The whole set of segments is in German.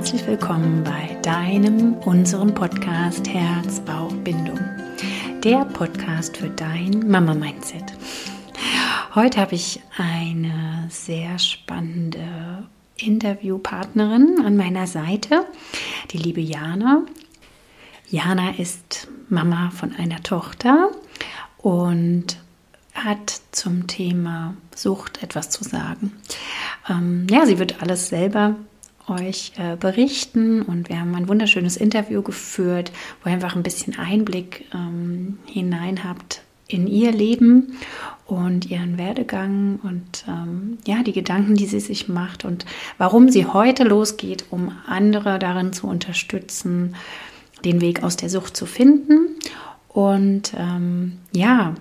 Herzlich willkommen bei deinem, unserem Podcast Herz, Bauch, Bindung. Der Podcast für dein Mama-Mindset. Heute habe ich eine sehr spannende Interviewpartnerin an meiner Seite, die liebe Jana. Jana ist Mama von einer Tochter und hat zum Thema Sucht etwas zu sagen. Ähm, ja, sie wird alles selber euch äh, berichten und wir haben ein wunderschönes Interview geführt, wo ihr einfach ein bisschen Einblick ähm, hinein habt in ihr Leben und ihren Werdegang und ähm, ja, die Gedanken, die sie sich macht und warum sie heute losgeht, um andere darin zu unterstützen, den Weg aus der Sucht zu finden. Und ähm, ja,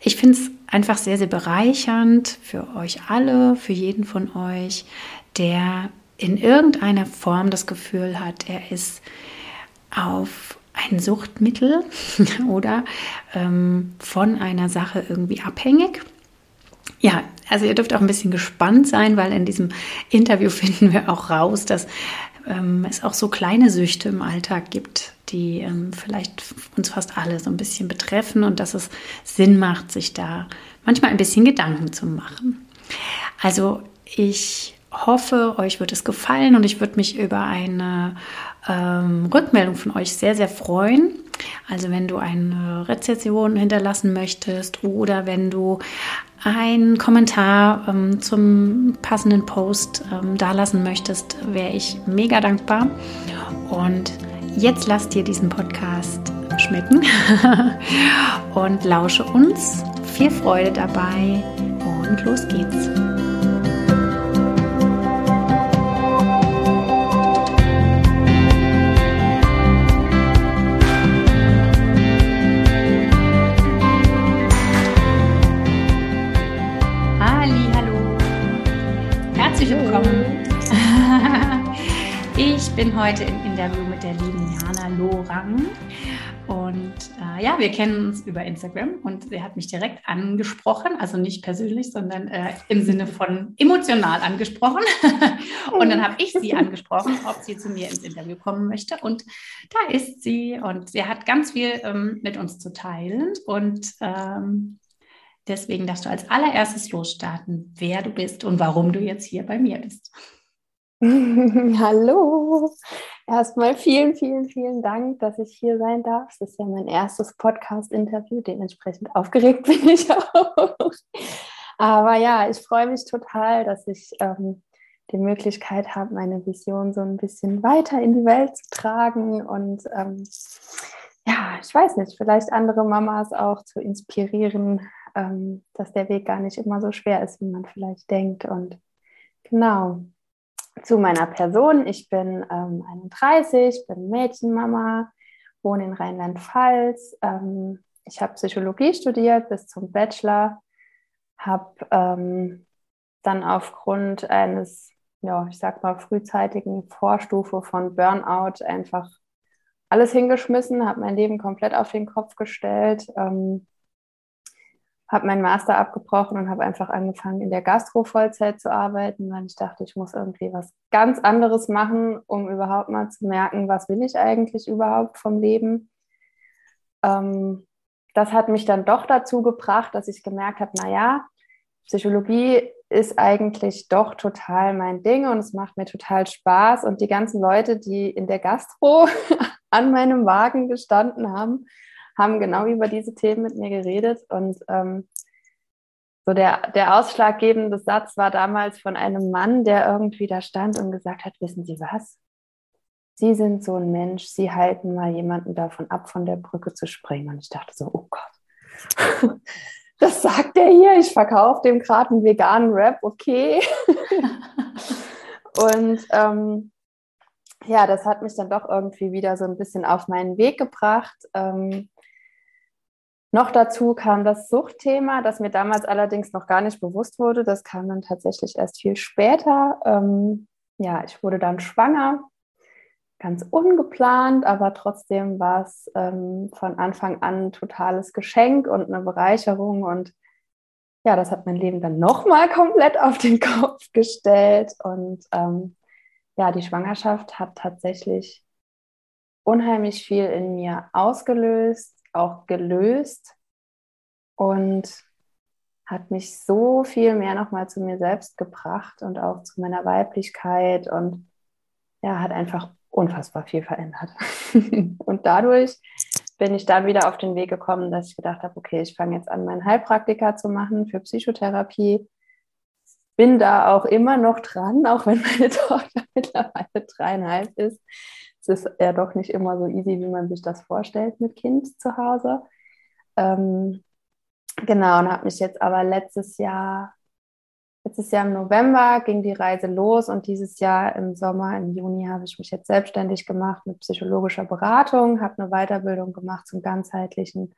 ich finde es einfach sehr, sehr bereichernd für euch alle, für jeden von euch, der in irgendeiner Form das Gefühl hat, er ist auf ein Suchtmittel oder ähm, von einer Sache irgendwie abhängig. Ja, also ihr dürft auch ein bisschen gespannt sein, weil in diesem Interview finden wir auch raus, dass ähm, es auch so kleine Süchte im Alltag gibt, die ähm, vielleicht uns fast alle so ein bisschen betreffen und dass es Sinn macht, sich da manchmal ein bisschen Gedanken zu machen. Also ich hoffe, euch wird es gefallen und ich würde mich über eine ähm, Rückmeldung von euch sehr, sehr freuen. Also wenn du eine Rezession hinterlassen möchtest oder wenn du einen Kommentar ähm, zum passenden Post ähm, dalassen möchtest, wäre ich mega dankbar. Und jetzt lasst dir diesen Podcast schmecken und lausche uns. Viel Freude dabei und los geht's. Bin heute im Interview mit der lieben Jana Lorang. Und äh, ja, wir kennen uns über Instagram und sie hat mich direkt angesprochen, also nicht persönlich, sondern äh, im Sinne von emotional angesprochen. und dann habe ich sie angesprochen, ob sie zu mir ins Interview kommen möchte. Und da ist sie und sie hat ganz viel ähm, mit uns zu teilen. Und ähm, deswegen darfst du als allererstes losstarten, wer du bist und warum du jetzt hier bei mir bist. Hallo. Erstmal vielen, vielen, vielen Dank, dass ich hier sein darf. Das ist ja mein erstes Podcast-Interview. Dementsprechend aufgeregt bin ich auch. Aber ja, ich freue mich total, dass ich ähm, die Möglichkeit habe, meine Vision so ein bisschen weiter in die Welt zu tragen und ähm, ja, ich weiß nicht, vielleicht andere Mamas auch zu inspirieren, ähm, dass der Weg gar nicht immer so schwer ist, wie man vielleicht denkt. Und genau, zu meiner Person. Ich bin ähm, 31, bin Mädchenmama, wohne in Rheinland-Pfalz. Ähm, ich habe Psychologie studiert bis zum Bachelor, habe ähm, dann aufgrund eines, ja, ich sag mal, frühzeitigen Vorstufe von Burnout einfach alles hingeschmissen, habe mein Leben komplett auf den Kopf gestellt. Ähm, habe meinen Master abgebrochen und habe einfach angefangen, in der Gastro Vollzeit zu arbeiten, weil ich dachte, ich muss irgendwie was ganz anderes machen, um überhaupt mal zu merken, was will ich eigentlich überhaupt vom Leben. Ähm, das hat mich dann doch dazu gebracht, dass ich gemerkt habe, naja, Psychologie ist eigentlich doch total mein Ding und es macht mir total Spaß. Und die ganzen Leute, die in der Gastro an meinem Wagen gestanden haben, haben genau über diese Themen mit mir geredet. Und ähm, so der, der ausschlaggebende Satz war damals von einem Mann, der irgendwie da stand und gesagt hat, wissen Sie was? Sie sind so ein Mensch, Sie halten mal jemanden davon ab, von der Brücke zu springen. Und ich dachte so, oh Gott, das sagt er hier, ich verkaufe dem gerade einen veganen Rap, okay. und ähm, ja, das hat mich dann doch irgendwie wieder so ein bisschen auf meinen Weg gebracht. Ähm, noch dazu kam das Suchtthema, das mir damals allerdings noch gar nicht bewusst wurde. Das kam dann tatsächlich erst viel später. Ähm, ja, ich wurde dann schwanger, ganz ungeplant, aber trotzdem war es ähm, von Anfang an ein totales Geschenk und eine Bereicherung. Und ja, das hat mein Leben dann nochmal komplett auf den Kopf gestellt. Und ähm, ja, die Schwangerschaft hat tatsächlich unheimlich viel in mir ausgelöst, auch gelöst und hat mich so viel mehr nochmal zu mir selbst gebracht und auch zu meiner Weiblichkeit und ja, hat einfach unfassbar viel verändert. und dadurch bin ich dann wieder auf den Weg gekommen, dass ich gedacht habe, okay, ich fange jetzt an, meinen Heilpraktiker zu machen für Psychotherapie. Bin da auch immer noch dran, auch wenn meine Tochter mittlerweile dreieinhalb ist. Es ist ja doch nicht immer so easy, wie man sich das vorstellt mit Kind zu Hause. Ähm, genau, und habe mich jetzt aber letztes Jahr Letztes Jahr im November ging die Reise los und dieses Jahr im Sommer, im Juni, habe ich mich jetzt selbstständig gemacht mit psychologischer Beratung, habe eine Weiterbildung gemacht zum ganzheitlichen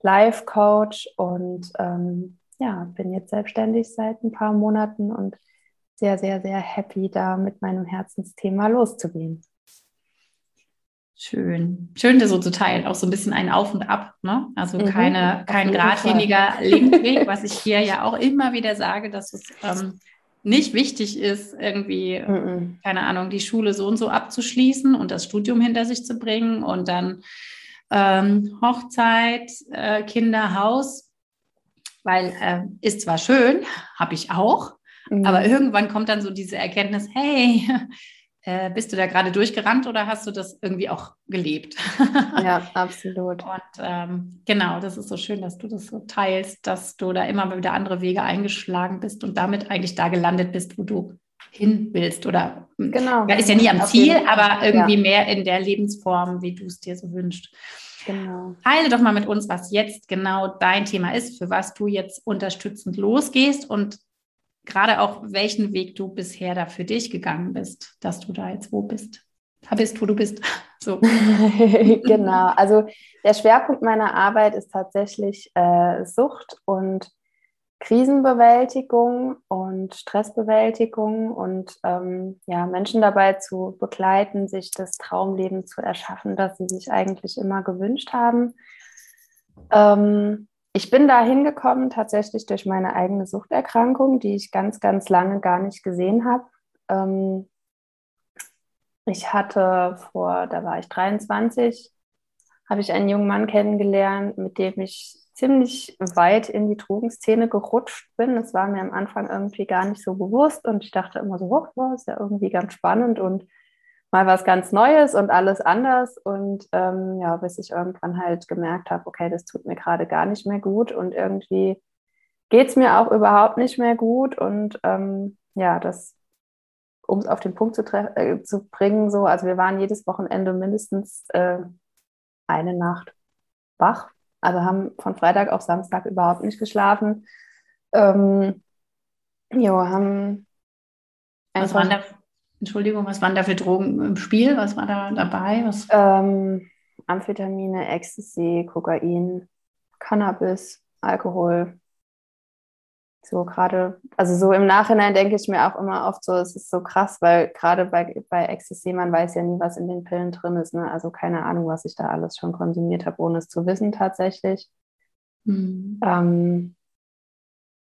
Life Coach und ähm, ja, bin jetzt selbstständig seit ein paar Monaten und sehr, sehr, sehr happy, da mit meinem Herzensthema loszugehen. Schön. Schön, das so zu teilen. Auch so ein bisschen ein Auf und Ab. Ne? Also mhm, keine, kein geradliniger Lebensweg, was ich hier ja auch immer wieder sage, dass es ähm, nicht wichtig ist, irgendwie, mhm. keine Ahnung, die Schule so und so abzuschließen und das Studium hinter sich zu bringen und dann ähm, Hochzeit, äh, Kinder, Haus. Weil äh, ist zwar schön, habe ich auch, mhm. aber irgendwann kommt dann so diese Erkenntnis, hey, äh, bist du da gerade durchgerannt oder hast du das irgendwie auch gelebt? ja, absolut. Und ähm, genau, das ist so schön, dass du das so teilst, dass du da immer wieder andere Wege eingeschlagen bist und damit eigentlich da gelandet bist, wo du hin willst oder hm, genau. Ist ja nie am Ziel, aber irgendwie ja. mehr in der Lebensform, wie du es dir so wünschst. Genau. Teile doch mal mit uns, was jetzt genau dein Thema ist, für was du jetzt unterstützend losgehst und gerade auch, welchen Weg du bisher da für dich gegangen bist, dass du da jetzt wo bist. Da bist, wo du bist. So. genau. Also der Schwerpunkt meiner Arbeit ist tatsächlich äh, Sucht und Krisenbewältigung und Stressbewältigung und ähm, ja, Menschen dabei zu begleiten, sich das Traumleben zu erschaffen, das sie sich eigentlich immer gewünscht haben. Ähm, ich bin da hingekommen tatsächlich durch meine eigene Suchterkrankung, die ich ganz, ganz lange gar nicht gesehen habe. Ähm, ich hatte vor, da war ich 23, habe ich einen jungen Mann kennengelernt, mit dem ich ziemlich weit in die Drogenszene gerutscht bin. Das war mir am Anfang irgendwie gar nicht so bewusst und ich dachte immer so, oh, ist ja irgendwie ganz spannend und mal was ganz Neues und alles anders. Und ähm, ja, bis ich irgendwann halt gemerkt habe, okay, das tut mir gerade gar nicht mehr gut und irgendwie geht es mir auch überhaupt nicht mehr gut. Und ähm, ja, das, um es auf den Punkt zu, äh, zu, bringen, so, also wir waren jedes Wochenende mindestens äh, eine Nacht wach. Also haben von Freitag auf Samstag überhaupt nicht geschlafen. Ähm, jo, haben Was waren da Entschuldigung, was waren da für Drogen im Spiel? Was war da dabei? Was? Ähm, Amphetamine, Ecstasy, Kokain, Cannabis, Alkohol. So gerade, also so im Nachhinein denke ich mir auch immer oft so, es ist so krass, weil gerade bei, bei Ecstasy, man weiß ja nie, was in den Pillen drin ist. Ne? Also keine Ahnung, was ich da alles schon konsumiert habe, ohne es zu wissen tatsächlich. Mhm. Ähm,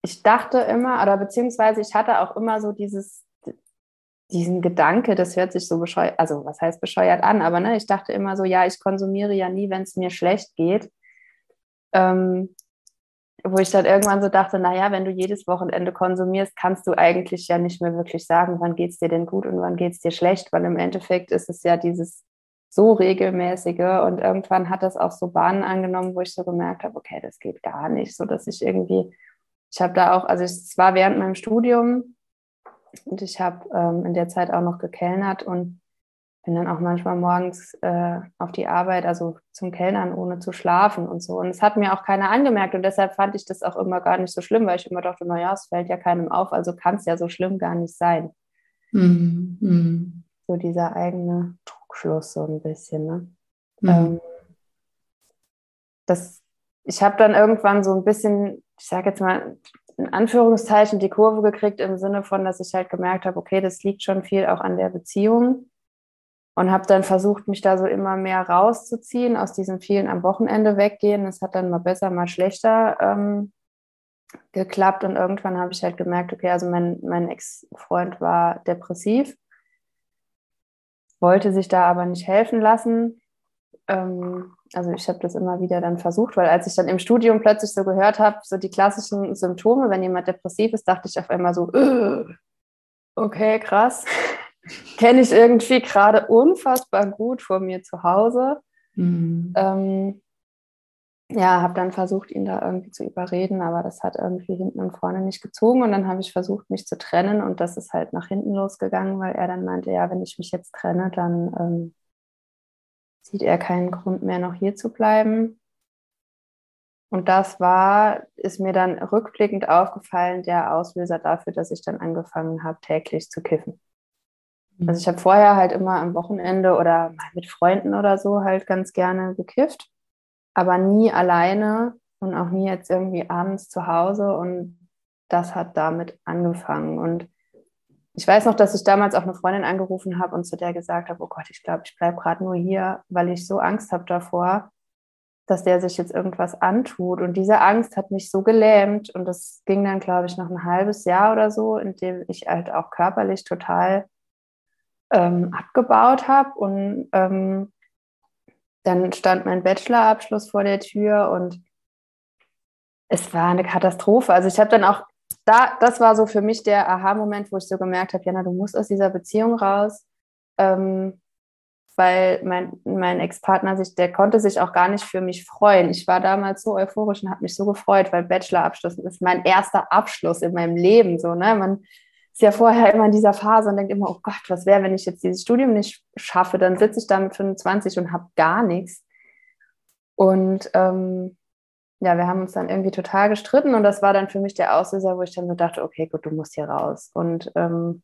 ich dachte immer, oder beziehungsweise ich hatte auch immer so dieses, diesen Gedanke, das hört sich so bescheuert, also was heißt bescheuert an, aber ne, ich dachte immer so, ja, ich konsumiere ja nie, wenn es mir schlecht geht. Ähm, wo ich dann irgendwann so dachte, naja, wenn du jedes Wochenende konsumierst, kannst du eigentlich ja nicht mehr wirklich sagen, wann geht es dir denn gut und wann geht es dir schlecht, weil im Endeffekt ist es ja dieses so regelmäßige und irgendwann hat das auch so Bahnen angenommen, wo ich so gemerkt habe, okay, das geht gar nicht, so dass ich irgendwie, ich habe da auch, also es war während meinem Studium, und ich habe ähm, in der Zeit auch noch gekellnert und bin dann auch manchmal morgens äh, auf die Arbeit, also zum Kellnern, ohne zu schlafen und so. Und es hat mir auch keiner angemerkt und deshalb fand ich das auch immer gar nicht so schlimm, weil ich immer dachte, naja, es fällt ja keinem auf, also kann es ja so schlimm gar nicht sein. Mhm. mhm. So dieser eigene Trugschluss so ein bisschen. Ne? Mhm. Ähm, das, ich habe dann irgendwann so ein bisschen, ich sage jetzt mal, in Anführungszeichen die Kurve gekriegt im Sinne von, dass ich halt gemerkt habe, okay, das liegt schon viel auch an der Beziehung und habe dann versucht, mich da so immer mehr rauszuziehen, aus diesen vielen am Wochenende weggehen. Das hat dann mal besser, mal schlechter ähm, geklappt und irgendwann habe ich halt gemerkt, okay, also mein, mein Ex-Freund war depressiv wollte sich da aber nicht helfen lassen. Ähm, also ich habe das immer wieder dann versucht, weil als ich dann im Studium plötzlich so gehört habe, so die klassischen Symptome, wenn jemand depressiv ist, dachte ich auf einmal so, äh, okay, krass. Kenne ich irgendwie gerade unfassbar gut vor mir zu Hause. Mhm. Ähm, ja, habe dann versucht, ihn da irgendwie zu überreden, aber das hat irgendwie hinten und vorne nicht gezogen. Und dann habe ich versucht, mich zu trennen und das ist halt nach hinten losgegangen, weil er dann meinte, ja, wenn ich mich jetzt trenne, dann ähm, sieht er keinen Grund mehr, noch hier zu bleiben. Und das war, ist mir dann rückblickend aufgefallen, der Auslöser dafür, dass ich dann angefangen habe, täglich zu kiffen. Mhm. Also ich habe vorher halt immer am Wochenende oder mal mit Freunden oder so halt ganz gerne gekifft aber nie alleine und auch nie jetzt irgendwie abends zu Hause. Und das hat damit angefangen. Und ich weiß noch, dass ich damals auch eine Freundin angerufen habe und zu der gesagt habe, oh Gott, ich glaube, ich bleibe gerade nur hier, weil ich so Angst habe davor, dass der sich jetzt irgendwas antut. Und diese Angst hat mich so gelähmt. Und das ging dann, glaube ich, noch ein halbes Jahr oder so, in dem ich halt auch körperlich total ähm, abgebaut habe und ähm, dann stand mein Bachelorabschluss vor der Tür und es war eine Katastrophe. Also ich habe dann auch, da, das war so für mich der Aha-Moment, wo ich so gemerkt habe, Jana, du musst aus dieser Beziehung raus, ähm, weil mein, mein Ex-Partner sich, der konnte sich auch gar nicht für mich freuen. Ich war damals so euphorisch und habe mich so gefreut, weil Bachelorabschluss ist mein erster Abschluss in meinem Leben. So, ne? Man ist ja vorher immer in dieser Phase und denkt immer, oh Gott, was wäre, wenn ich jetzt dieses Studium nicht schaffe? Dann sitze ich da mit 25 und habe gar nichts. Und ähm, ja, wir haben uns dann irgendwie total gestritten und das war dann für mich der Auslöser, wo ich dann so dachte, okay, gut, du musst hier raus. Und ähm,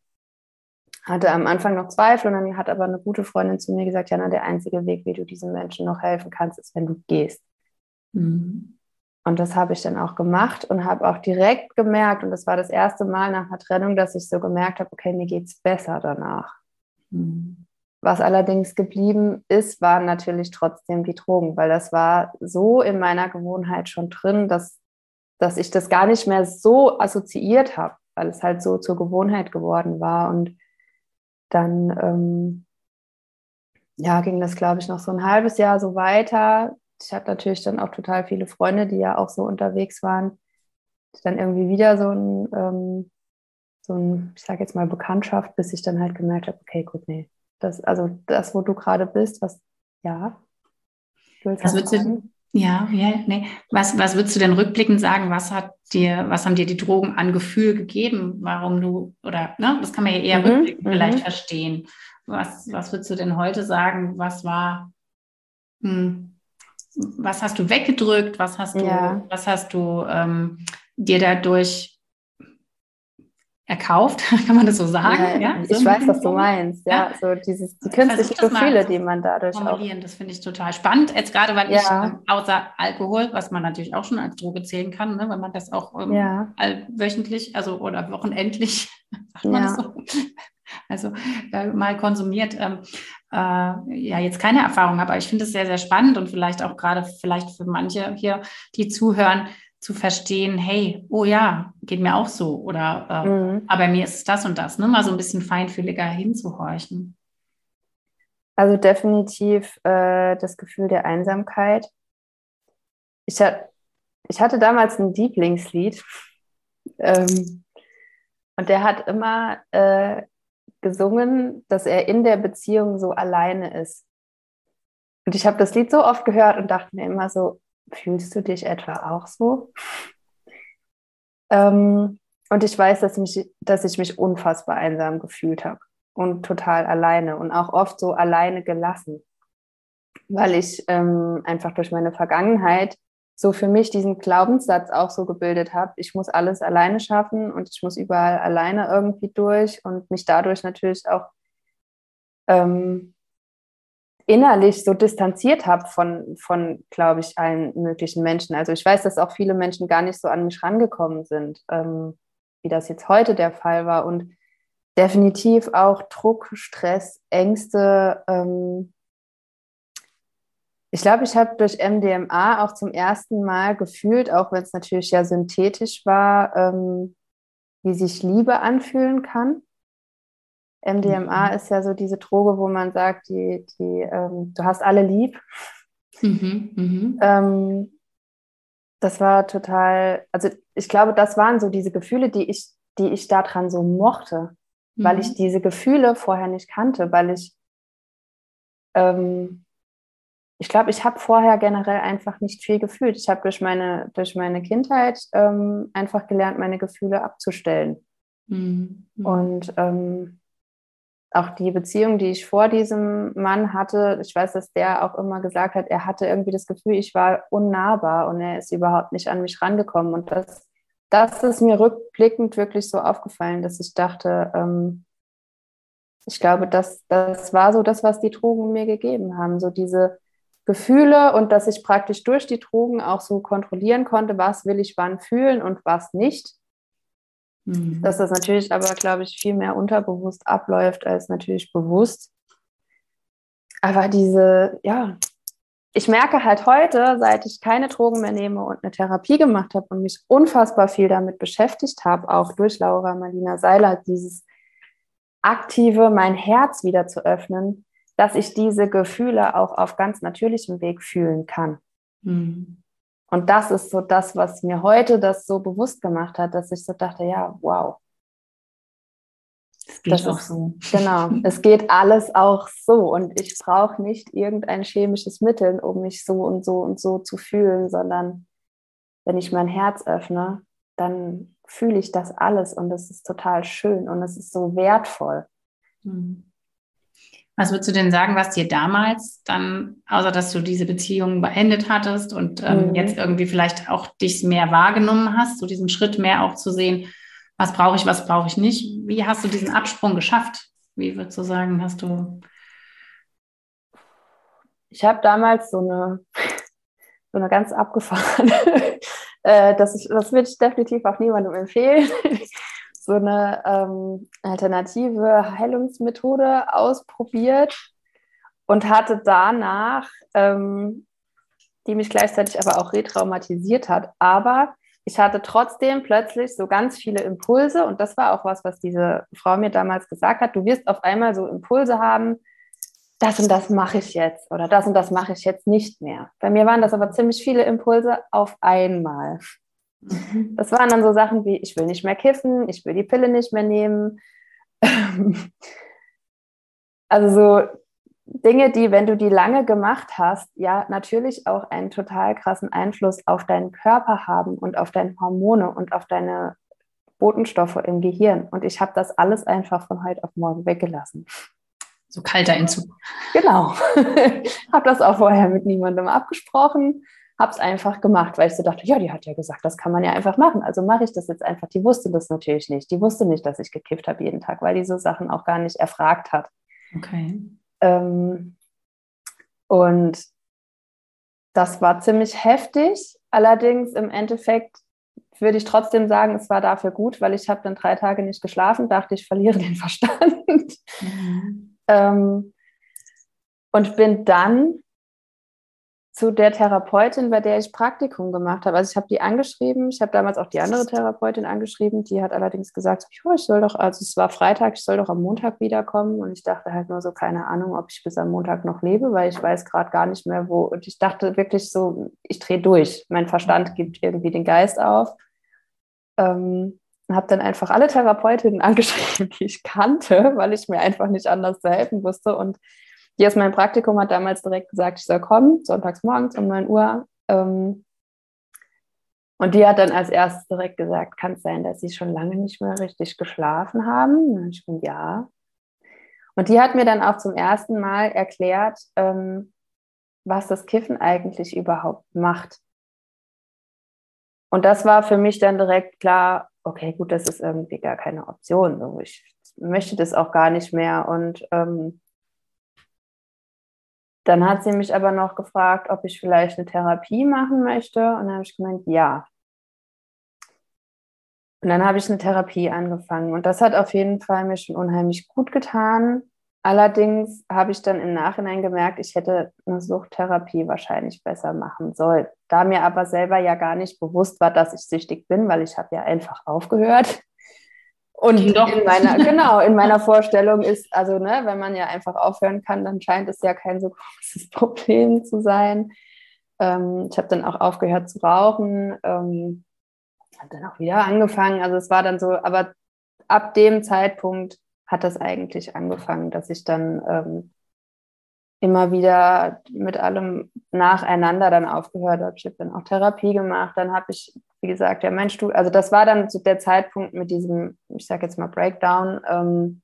hatte am Anfang noch Zweifel und dann hat aber eine gute Freundin zu mir gesagt, Jana, der einzige Weg, wie du diesen Menschen noch helfen kannst, ist, wenn du gehst. Mhm. Und das habe ich dann auch gemacht und habe auch direkt gemerkt, und das war das erste Mal nach einer Trennung, dass ich so gemerkt habe, okay, mir geht es besser danach. Mhm. Was allerdings geblieben ist, waren natürlich trotzdem die Drogen, weil das war so in meiner Gewohnheit schon drin, dass, dass ich das gar nicht mehr so assoziiert habe, weil es halt so zur Gewohnheit geworden war. Und dann ähm, ja, ging das, glaube ich, noch so ein halbes Jahr so weiter, ich hatte natürlich dann auch total viele Freunde, die ja auch so unterwegs waren. Dann irgendwie wieder so ein, ähm, so ein, ich sage jetzt mal Bekanntschaft, bis ich dann halt gemerkt habe, okay, gut, nee. Das, also das, wo du gerade bist, was, ja. Was würdest du, ja, ja, nee. Was, was würdest du denn rückblickend sagen? Was hat dir, was haben dir die Drogen an Gefühl gegeben? Warum du, oder, ne, das kann man ja eher mhm, rückblickend vielleicht mhm. verstehen. Was, was würdest du denn heute sagen? Was war, hm, was hast du weggedrückt, was hast du, ja. was hast du ähm, dir dadurch erkauft, kann man das so sagen? Ja, ja? So ich weiß, was du meinst. Ja, ja. so dieses die künstlichen Gefühle, die man dadurch formulieren. Auch das finde ich total spannend. Jetzt gerade, weil ich ähm, außer Alkohol, was man natürlich auch schon als Droge zählen kann, ne, wenn man das auch ähm, wöchentlich, also oder wochenendlich, sagt man das so, also äh, mal konsumiert, ähm, äh, ja jetzt keine Erfahrung habe. Aber ich finde es sehr, sehr spannend und vielleicht auch gerade vielleicht für manche hier, die zuhören, zu verstehen, hey, oh ja, geht mir auch so oder äh, mhm. aber mir ist es das und das, ne? mal so ein bisschen feinfühliger hinzuhorchen. Also definitiv äh, das Gefühl der Einsamkeit. Ich, hat, ich hatte damals ein Lieblingslied ähm, und der hat immer äh, gesungen, dass er in der Beziehung so alleine ist. Und ich habe das Lied so oft gehört und dachte mir immer so, fühlst du dich etwa auch so? Ähm, und ich weiß, dass, mich, dass ich mich unfassbar einsam gefühlt habe und total alleine und auch oft so alleine gelassen, weil ich ähm, einfach durch meine Vergangenheit so für mich diesen Glaubenssatz auch so gebildet habe, ich muss alles alleine schaffen und ich muss überall alleine irgendwie durch und mich dadurch natürlich auch ähm, innerlich so distanziert habe von, von glaube ich, allen möglichen Menschen. Also ich weiß, dass auch viele Menschen gar nicht so an mich rangekommen sind, ähm, wie das jetzt heute der Fall war und definitiv auch Druck, Stress, Ängste, ähm, ich glaube, ich habe durch MDMA auch zum ersten Mal gefühlt, auch wenn es natürlich ja synthetisch war, ähm, wie sich Liebe anfühlen kann. MDMA mhm. ist ja so diese Droge, wo man sagt, die, die, ähm, du hast alle lieb. Mhm, mhm. Ähm, das war total, also ich glaube, das waren so diese Gefühle, die ich, die ich daran so mochte, mhm. weil ich mhm. diese Gefühle vorher nicht kannte, weil ich, ähm, ich glaube, ich habe vorher generell einfach nicht viel gefühlt. Ich habe durch meine, durch meine Kindheit ähm, einfach gelernt, meine Gefühle abzustellen. Mhm. Und ähm, auch die Beziehung, die ich vor diesem Mann hatte, ich weiß, dass der auch immer gesagt hat, er hatte irgendwie das Gefühl, ich war unnahbar und er ist überhaupt nicht an mich rangekommen. Und das, das ist mir rückblickend wirklich so aufgefallen, dass ich dachte, ähm, ich glaube, das, das war so das, was die Drogen mir gegeben haben. So diese Gefühle und dass ich praktisch durch die Drogen auch so kontrollieren konnte, was will ich wann fühlen und was nicht. Mhm. Dass das natürlich aber, glaube ich, viel mehr unterbewusst abläuft als natürlich bewusst. Aber diese, ja, ich merke halt heute, seit ich keine Drogen mehr nehme und eine Therapie gemacht habe und mich unfassbar viel damit beschäftigt habe, auch durch Laura Marlina Seiler, dieses aktive, mein Herz wieder zu öffnen, dass ich diese Gefühle auch auf ganz natürlichem Weg fühlen kann. Mhm. Und das ist so das, was mir heute das so bewusst gemacht hat, dass ich so dachte, ja, wow. Es geht das auch ist, so. Genau, es geht alles auch so. Und ich brauche nicht irgendein chemisches Mittel, um mich so und so und so zu fühlen, sondern wenn ich mein Herz öffne, dann fühle ich das alles und es ist total schön und es ist so wertvoll. Mhm. Was würdest du denn sagen, was dir damals dann, außer dass du diese Beziehung beendet hattest und ähm, mhm. jetzt irgendwie vielleicht auch dich mehr wahrgenommen hast, so diesen Schritt mehr auch zu sehen, was brauche ich, was brauche ich nicht? Wie hast du diesen Absprung geschafft? Wie würdest du sagen, hast du? Ich habe damals so eine, so eine ganz abgefahrene, äh, das, das würde ich definitiv auch niemandem empfehlen so eine ähm, alternative Heilungsmethode ausprobiert und hatte danach, ähm, die mich gleichzeitig aber auch retraumatisiert hat, aber ich hatte trotzdem plötzlich so ganz viele Impulse und das war auch was, was diese Frau mir damals gesagt hat. Du wirst auf einmal so Impulse haben, das und das mache ich jetzt oder das und das mache ich jetzt nicht mehr. Bei mir waren das aber ziemlich viele Impulse auf einmal. Mhm. Das waren dann so Sachen wie, ich will nicht mehr kiffen, ich will die Pille nicht mehr nehmen. also so Dinge, die, wenn du die lange gemacht hast, ja natürlich auch einen total krassen Einfluss auf deinen Körper haben und auf deine Hormone und auf deine Botenstoffe im Gehirn. Und ich habe das alles einfach von heute auf morgen weggelassen. So kalter Entzug. Genau. habe das auch vorher mit niemandem abgesprochen habe es einfach gemacht, weil ich so dachte, ja, die hat ja gesagt, das kann man ja einfach machen. Also mache ich das jetzt einfach. Die wusste das natürlich nicht. Die wusste nicht, dass ich gekifft habe jeden Tag, weil die so Sachen auch gar nicht erfragt hat. Okay. Ähm, und das war ziemlich heftig. Allerdings im Endeffekt würde ich trotzdem sagen, es war dafür gut, weil ich habe dann drei Tage nicht geschlafen, dachte ich verliere den Verstand. Mhm. ähm, und bin dann zu der Therapeutin, bei der ich Praktikum gemacht habe. Also ich habe die angeschrieben, ich habe damals auch die andere Therapeutin angeschrieben, die hat allerdings gesagt, ich soll doch, also es war Freitag, ich soll doch am Montag wiederkommen. Und ich dachte halt nur so, keine Ahnung, ob ich bis am Montag noch lebe, weil ich weiß gerade gar nicht mehr, wo. Und ich dachte wirklich so, ich drehe durch, mein Verstand gibt irgendwie den Geist auf. Ähm, habe dann einfach alle Therapeutinnen angeschrieben, die ich kannte, weil ich mir einfach nicht anders zu helfen wusste. Und die aus meinem Praktikum hat damals direkt gesagt, ich soll kommen, sonntags morgens um 9 Uhr. Ähm, und die hat dann als erstes direkt gesagt, kann es sein, dass sie schon lange nicht mehr richtig geschlafen haben? Und ich bin ja. Und die hat mir dann auch zum ersten Mal erklärt, ähm, was das Kiffen eigentlich überhaupt macht. Und das war für mich dann direkt klar, okay, gut, das ist irgendwie gar keine Option. Ich möchte das auch gar nicht mehr. Und ähm, dann hat sie mich aber noch gefragt, ob ich vielleicht eine Therapie machen möchte. Und dann habe ich gemeint, ja. Und dann habe ich eine Therapie angefangen. Und das hat auf jeden Fall mir schon unheimlich gut getan. Allerdings habe ich dann im Nachhinein gemerkt, ich hätte eine Suchttherapie wahrscheinlich besser machen sollen. Da mir aber selber ja gar nicht bewusst war, dass ich süchtig bin, weil ich habe ja einfach aufgehört. Und Doch. in meiner, genau, in meiner Vorstellung ist, also ne, wenn man ja einfach aufhören kann, dann scheint es ja kein so großes Problem zu sein. Ähm, ich habe dann auch aufgehört zu rauchen, ähm, habe dann auch wieder angefangen. Also es war dann so, aber ab dem Zeitpunkt hat das eigentlich angefangen, dass ich dann ähm, immer wieder mit allem nacheinander dann aufgehört. Ich habe dann auch Therapie gemacht. Dann habe ich, wie gesagt, ja, mein Stuhl, also das war dann so der Zeitpunkt mit diesem, ich sage jetzt mal Breakdown, ähm,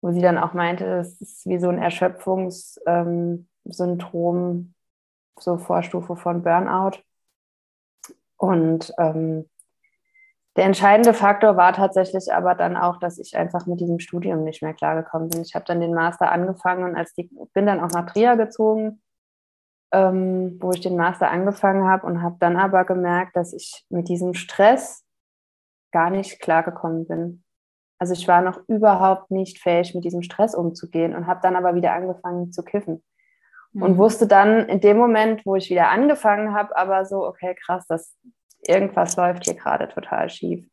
wo sie dann auch meinte, es ist wie so ein Erschöpfungssyndrom, ähm, so Vorstufe von Burnout. Und ähm, der entscheidende Faktor war tatsächlich aber dann auch, dass ich einfach mit diesem Studium nicht mehr klargekommen bin. Ich habe dann den Master angefangen und als die, bin dann auch nach Trier gezogen, ähm, wo ich den Master angefangen habe und habe dann aber gemerkt, dass ich mit diesem Stress gar nicht klargekommen bin. Also ich war noch überhaupt nicht fähig, mit diesem Stress umzugehen und habe dann aber wieder angefangen zu kiffen. Mhm. Und wusste dann in dem Moment, wo ich wieder angefangen habe, aber so, okay, krass, das, irgendwas läuft hier gerade total schief.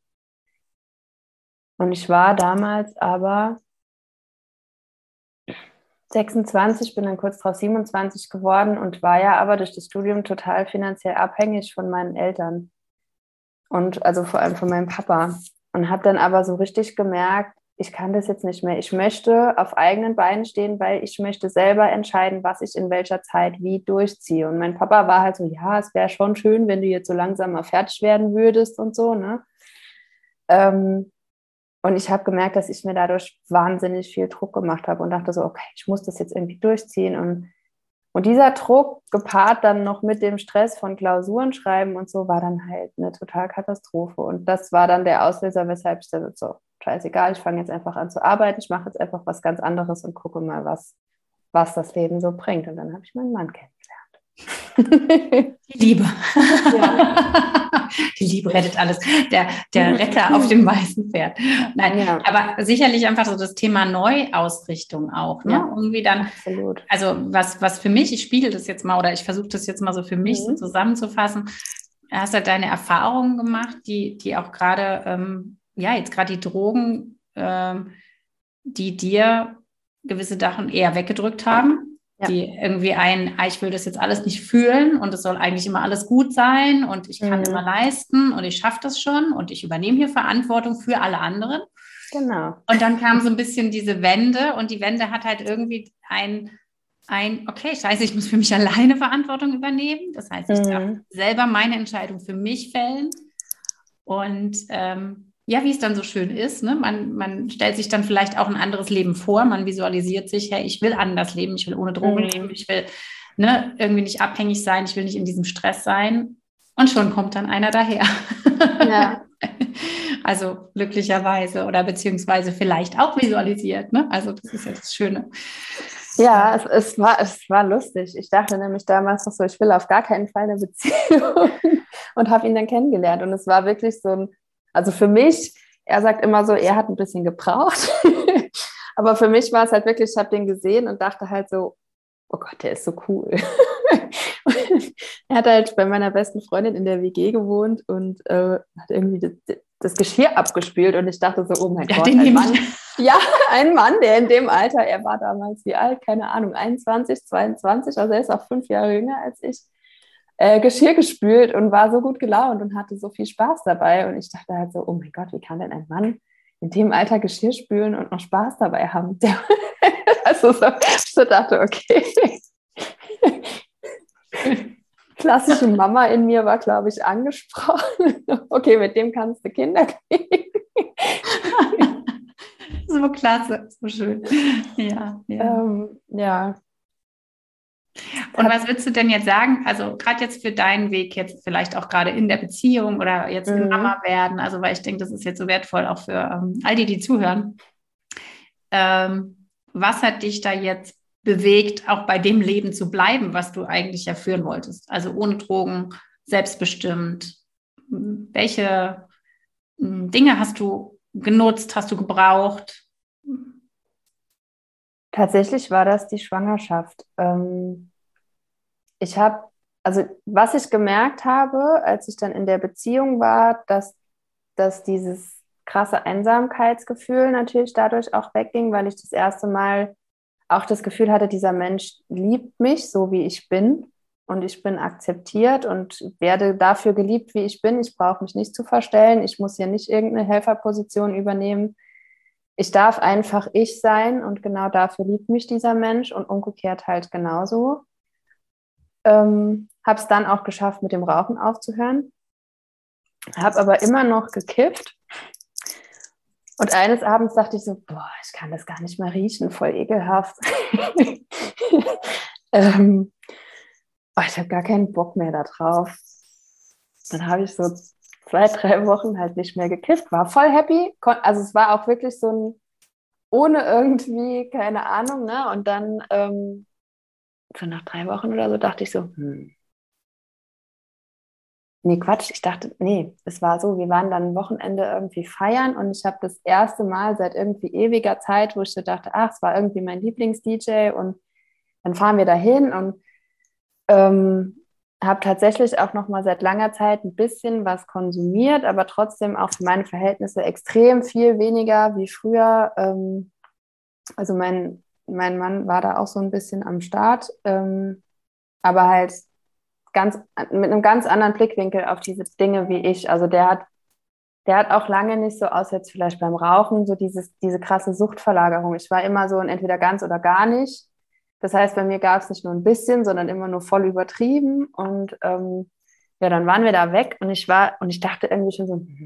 Und ich war damals aber 26, bin dann kurz drauf 27 geworden und war ja aber durch das Studium total finanziell abhängig von meinen Eltern. Und also vor allem von meinem Papa. Und habe dann aber so richtig gemerkt, ich kann das jetzt nicht mehr. Ich möchte auf eigenen Beinen stehen, weil ich möchte selber entscheiden, was ich in welcher Zeit wie durchziehe. Und mein Papa war halt so, ja, es wäre schon schön, wenn du jetzt so langsam mal fertig werden würdest und so, ne? Ähm, und ich habe gemerkt, dass ich mir dadurch wahnsinnig viel Druck gemacht habe und dachte so, okay, ich muss das jetzt irgendwie durchziehen. Und, und dieser Druck gepaart dann noch mit dem Stress von Klausuren schreiben und so, war dann halt eine total Katastrophe. Und das war dann der Auslöser, weshalb ich dann so, scheißegal, ich fange jetzt einfach an zu arbeiten, ich mache jetzt einfach was ganz anderes und gucke mal, was, was das Leben so bringt. Und dann habe ich meinen Mann kennengelernt. Die Liebe. Ja. Die Liebe rettet alles. Der, der Retter auf dem weißen Pferd. Nein, ja. aber sicherlich einfach so das Thema Neuausrichtung auch. Ne? Ja, Irgendwie dann, absolut. also was, was für mich, ich spiegel das jetzt mal oder ich versuche das jetzt mal so für mich mhm. so zusammenzufassen. Du hast halt deine Erfahrungen gemacht, die, die auch gerade ähm, ja, jetzt gerade die Drogen, ähm, die dir gewisse Sachen eher weggedrückt haben, ja. die irgendwie ein, ah, ich will das jetzt alles nicht fühlen und es soll eigentlich immer alles gut sein und ich kann mhm. immer leisten und ich schaffe das schon und ich übernehme hier Verantwortung für alle anderen. Genau. Und dann kam so ein bisschen diese Wende und die Wende hat halt irgendwie ein, ein, okay, scheiße, ich muss für mich alleine Verantwortung übernehmen. Das heißt, ich mhm. darf selber meine Entscheidung für mich fällen. Und ähm, ja, wie es dann so schön ist. Ne? Man, man stellt sich dann vielleicht auch ein anderes Leben vor. Man visualisiert sich, hey, ich will anders leben, ich will ohne Drogen mhm. leben, ich will ne, irgendwie nicht abhängig sein, ich will nicht in diesem Stress sein. Und schon kommt dann einer daher. Ja. Also glücklicherweise oder beziehungsweise vielleicht auch visualisiert. Ne? Also das ist ja das Schöne. Ja, es, es, war, es war lustig. Ich dachte nämlich damals noch so, ich will auf gar keinen Fall eine Beziehung und habe ihn dann kennengelernt. Und es war wirklich so ein also für mich, er sagt immer so, er hat ein bisschen gebraucht. Aber für mich war es halt wirklich, ich habe den gesehen und dachte halt so, oh Gott, der ist so cool. er hat halt bei meiner besten Freundin in der WG gewohnt und äh, hat irgendwie das, das, Geschirr abgespült und ich dachte so, oh mein ja, Gott, ein Mann. Ja, ein Mann, der in dem Alter, er war damals wie alt, keine Ahnung, 21, 22, also er ist auch fünf Jahre jünger als ich äh, Geschirr gespült und war so gut gelaunt und hatte so viel Spaß dabei. Und ich dachte halt so, oh mein Gott, wie kann denn ein Mann in dem Alter Geschirr spülen und noch Spaß dabei haben? Der, also so, so dachte, okay. Klassische Mama in mir war, glaube ich, angesprochen. Okay, mit dem kannst du Kinder kriegen. so klasse, so schön. Ja, ja. Ähm, ja, und was würdest du denn jetzt sagen, also gerade jetzt für deinen Weg, jetzt vielleicht auch gerade in der Beziehung oder jetzt mhm. Mama werden, also weil ich denke, das ist jetzt so wertvoll auch für ähm, all die, die zuhören. Ähm, was hat dich da jetzt bewegt, auch bei dem Leben zu bleiben, was du eigentlich ja führen wolltest? Also ohne Drogen, selbstbestimmt. Welche hm, Dinge hast du genutzt, hast du gebraucht? Tatsächlich war das die Schwangerschaft. Ähm, ich habe, also was ich gemerkt habe, als ich dann in der Beziehung war, dass, dass dieses krasse Einsamkeitsgefühl natürlich dadurch auch wegging, weil ich das erste Mal auch das Gefühl hatte, dieser Mensch liebt mich so, wie ich bin und ich bin akzeptiert und werde dafür geliebt, wie ich bin. Ich brauche mich nicht zu verstellen. Ich muss hier nicht irgendeine Helferposition übernehmen. Ich darf einfach ich sein und genau dafür liebt mich dieser Mensch und umgekehrt halt genauso. Ähm, habe es dann auch geschafft, mit dem Rauchen aufzuhören. Habe aber immer noch gekifft. Und eines Abends dachte ich so, boah, ich kann das gar nicht mehr riechen, voll ekelhaft. ähm, oh, ich habe gar keinen Bock mehr da drauf. Dann habe ich so zwei, drei Wochen halt nicht mehr gekifft, war voll happy. Also es war auch wirklich so ein, ohne irgendwie, keine Ahnung, ne? Und dann, ähm, so nach drei Wochen oder so, dachte ich so, hm. Nee, Quatsch, ich dachte, nee, es war so, wir waren dann Wochenende irgendwie feiern und ich habe das erste Mal seit irgendwie ewiger Zeit, wo ich so dachte, ach, es war irgendwie mein Lieblings-DJ und dann fahren wir dahin und ähm, habe tatsächlich auch noch mal seit langer Zeit ein bisschen was konsumiert, aber trotzdem auch für meine Verhältnisse extrem viel weniger wie früher. Ähm, also mein, mein Mann war da auch so ein bisschen am Start, ähm, aber halt ganz mit einem ganz anderen Blickwinkel auf diese Dinge wie ich. Also der hat der hat auch lange nicht so aus jetzt vielleicht beim Rauchen so dieses diese krasse Suchtverlagerung. Ich war immer so ein entweder ganz oder gar nicht. Das heißt, bei mir gab es nicht nur ein bisschen, sondern immer nur voll übertrieben. Und ähm, ja, dann waren wir da weg und ich war, und ich dachte irgendwie schon so, hm,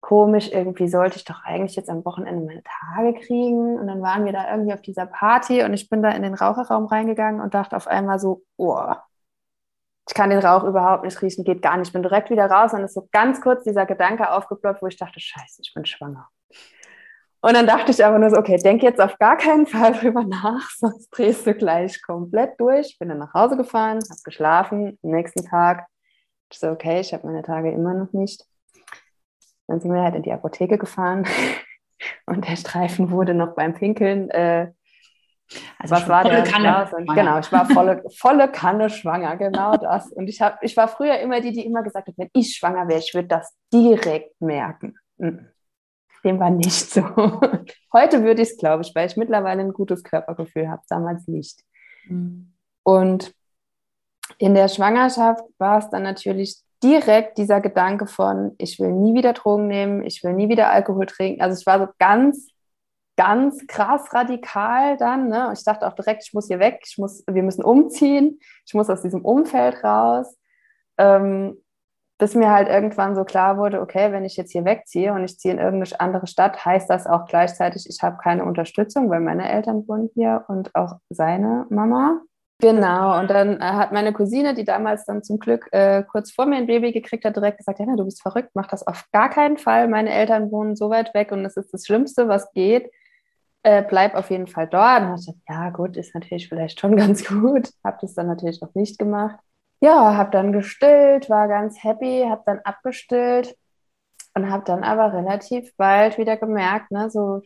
komisch, irgendwie sollte ich doch eigentlich jetzt am Wochenende meine Tage kriegen. Und dann waren wir da irgendwie auf dieser Party und ich bin da in den Raucherraum reingegangen und dachte auf einmal so, oh, ich kann den Rauch überhaupt nicht riechen, geht gar nicht. Ich bin direkt wieder raus und ist so ganz kurz dieser Gedanke aufgeploppt, wo ich dachte, scheiße, ich bin schwanger. Und dann dachte ich aber nur so, okay, denk jetzt auf gar keinen Fall drüber nach, sonst drehst du gleich komplett durch. Bin dann nach Hause gefahren, habe geschlafen. Am nächsten Tag ich so, okay, ich habe meine Tage immer noch nicht. Dann sind wir halt in die Apotheke gefahren und der Streifen wurde noch beim Pinkeln. Äh, also was war der? Kanne. Und, genau, ich war volle, volle Kanne schwanger, genau das. Und ich, hab, ich war früher immer die, die immer gesagt hat, wenn ich schwanger wäre, ich würde das direkt merken. Mhm dem war nicht so. Heute würde ich es, glaube ich, weil ich mittlerweile ein gutes Körpergefühl habe, damals nicht. Mhm. Und in der Schwangerschaft war es dann natürlich direkt dieser Gedanke von, ich will nie wieder Drogen nehmen, ich will nie wieder Alkohol trinken. Also es war so ganz, ganz krass radikal dann. Ne? Ich dachte auch direkt, ich muss hier weg, ich muss, wir müssen umziehen, ich muss aus diesem Umfeld raus. Ähm, bis mir halt irgendwann so klar wurde, okay, wenn ich jetzt hier wegziehe und ich ziehe in irgendeine andere Stadt, heißt das auch gleichzeitig, ich habe keine Unterstützung, weil meine Eltern wohnen hier und auch seine Mama. Genau, und dann äh, hat meine Cousine, die damals dann zum Glück äh, kurz vor mir ein Baby gekriegt hat, direkt gesagt, ja, du bist verrückt, mach das auf gar keinen Fall. Meine Eltern wohnen so weit weg und das ist das Schlimmste, was geht. Äh, bleib auf jeden Fall dort. Und ich gesagt, ja gut, ist natürlich vielleicht schon ganz gut. Habe das dann natürlich noch nicht gemacht ja, habe dann gestillt, war ganz happy, habe dann abgestillt und habe dann aber relativ bald wieder gemerkt, ne, so,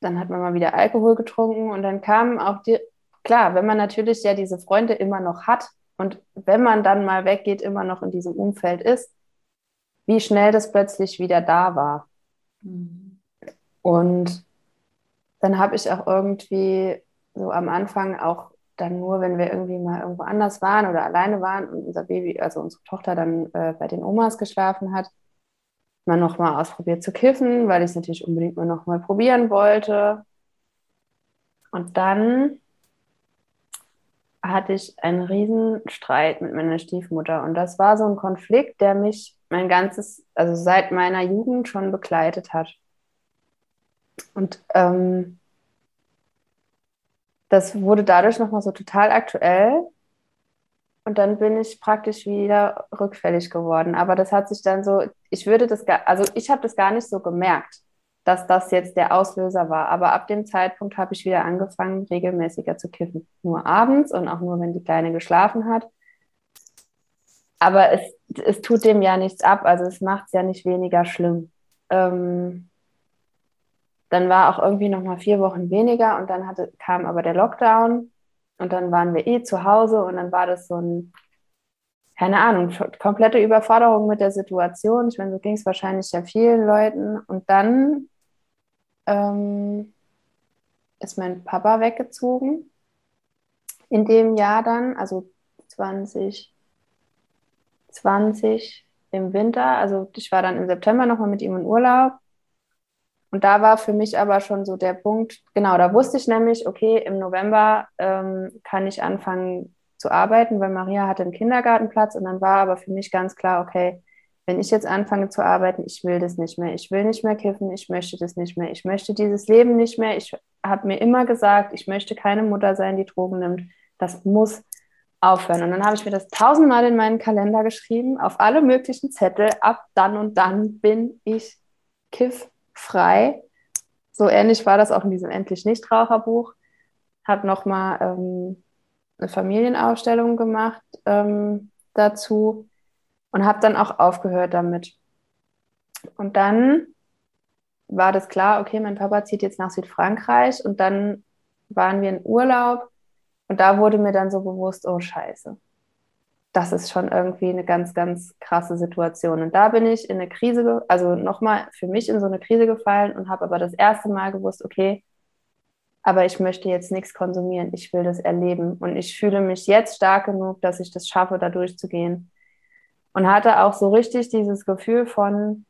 dann hat man mal wieder Alkohol getrunken und dann kamen auch die, klar, wenn man natürlich ja diese Freunde immer noch hat und wenn man dann mal weggeht, immer noch in diesem Umfeld ist, wie schnell das plötzlich wieder da war. Mhm. Und dann habe ich auch irgendwie so am Anfang auch dann nur, wenn wir irgendwie mal irgendwo anders waren oder alleine waren und unser Baby, also unsere Tochter dann äh, bei den Omas geschlafen hat, mal nochmal ausprobiert zu kiffen, weil ich es natürlich unbedingt nur nochmal probieren wollte. Und dann hatte ich einen riesen Streit mit meiner Stiefmutter. Und das war so ein Konflikt, der mich mein ganzes, also seit meiner Jugend schon begleitet hat. Und ähm, das wurde dadurch nochmal so total aktuell. Und dann bin ich praktisch wieder rückfällig geworden. Aber das hat sich dann so, ich würde das also ich habe das gar nicht so gemerkt, dass das jetzt der Auslöser war. Aber ab dem Zeitpunkt habe ich wieder angefangen, regelmäßiger zu kiffen. Nur abends und auch nur, wenn die Kleine geschlafen hat. Aber es, es tut dem ja nichts ab, also es macht es ja nicht weniger schlimm. Ähm, dann war auch irgendwie noch mal vier Wochen weniger und dann hatte, kam aber der Lockdown und dann waren wir eh zu Hause und dann war das so ein, keine Ahnung, komplette Überforderung mit der Situation. Ich meine, so ging es wahrscheinlich ja vielen Leuten. Und dann ähm, ist mein Papa weggezogen. In dem Jahr dann, also 2020 im Winter. Also ich war dann im September nochmal mit ihm in Urlaub. Und da war für mich aber schon so der Punkt, genau, da wusste ich nämlich, okay, im November ähm, kann ich anfangen zu arbeiten, weil Maria hatte einen Kindergartenplatz und dann war aber für mich ganz klar, okay, wenn ich jetzt anfange zu arbeiten, ich will das nicht mehr, ich will nicht mehr kiffen, ich möchte das nicht mehr, ich möchte dieses Leben nicht mehr. Ich habe mir immer gesagt, ich möchte keine Mutter sein, die Drogen nimmt. Das muss aufhören. Und dann habe ich mir das tausendmal in meinen Kalender geschrieben, auf alle möglichen Zettel, ab dann und dann bin ich kifffrei. So ähnlich war das auch in diesem Endlich Nichtraucherbuch. Habe nochmal ähm, eine Familienausstellung gemacht ähm, dazu und habe dann auch aufgehört damit. Und dann war das klar, okay, mein Papa zieht jetzt nach Südfrankreich und dann waren wir in Urlaub und da wurde mir dann so bewusst, oh scheiße, das ist schon irgendwie eine ganz, ganz krasse Situation. Und da bin ich in eine Krise, also nochmal für mich in so eine Krise gefallen und habe aber das erste Mal gewusst, okay, aber ich möchte jetzt nichts konsumieren, ich will das erleben. Und ich fühle mich jetzt stark genug, dass ich das schaffe, da durchzugehen. Und hatte auch so richtig dieses Gefühl von,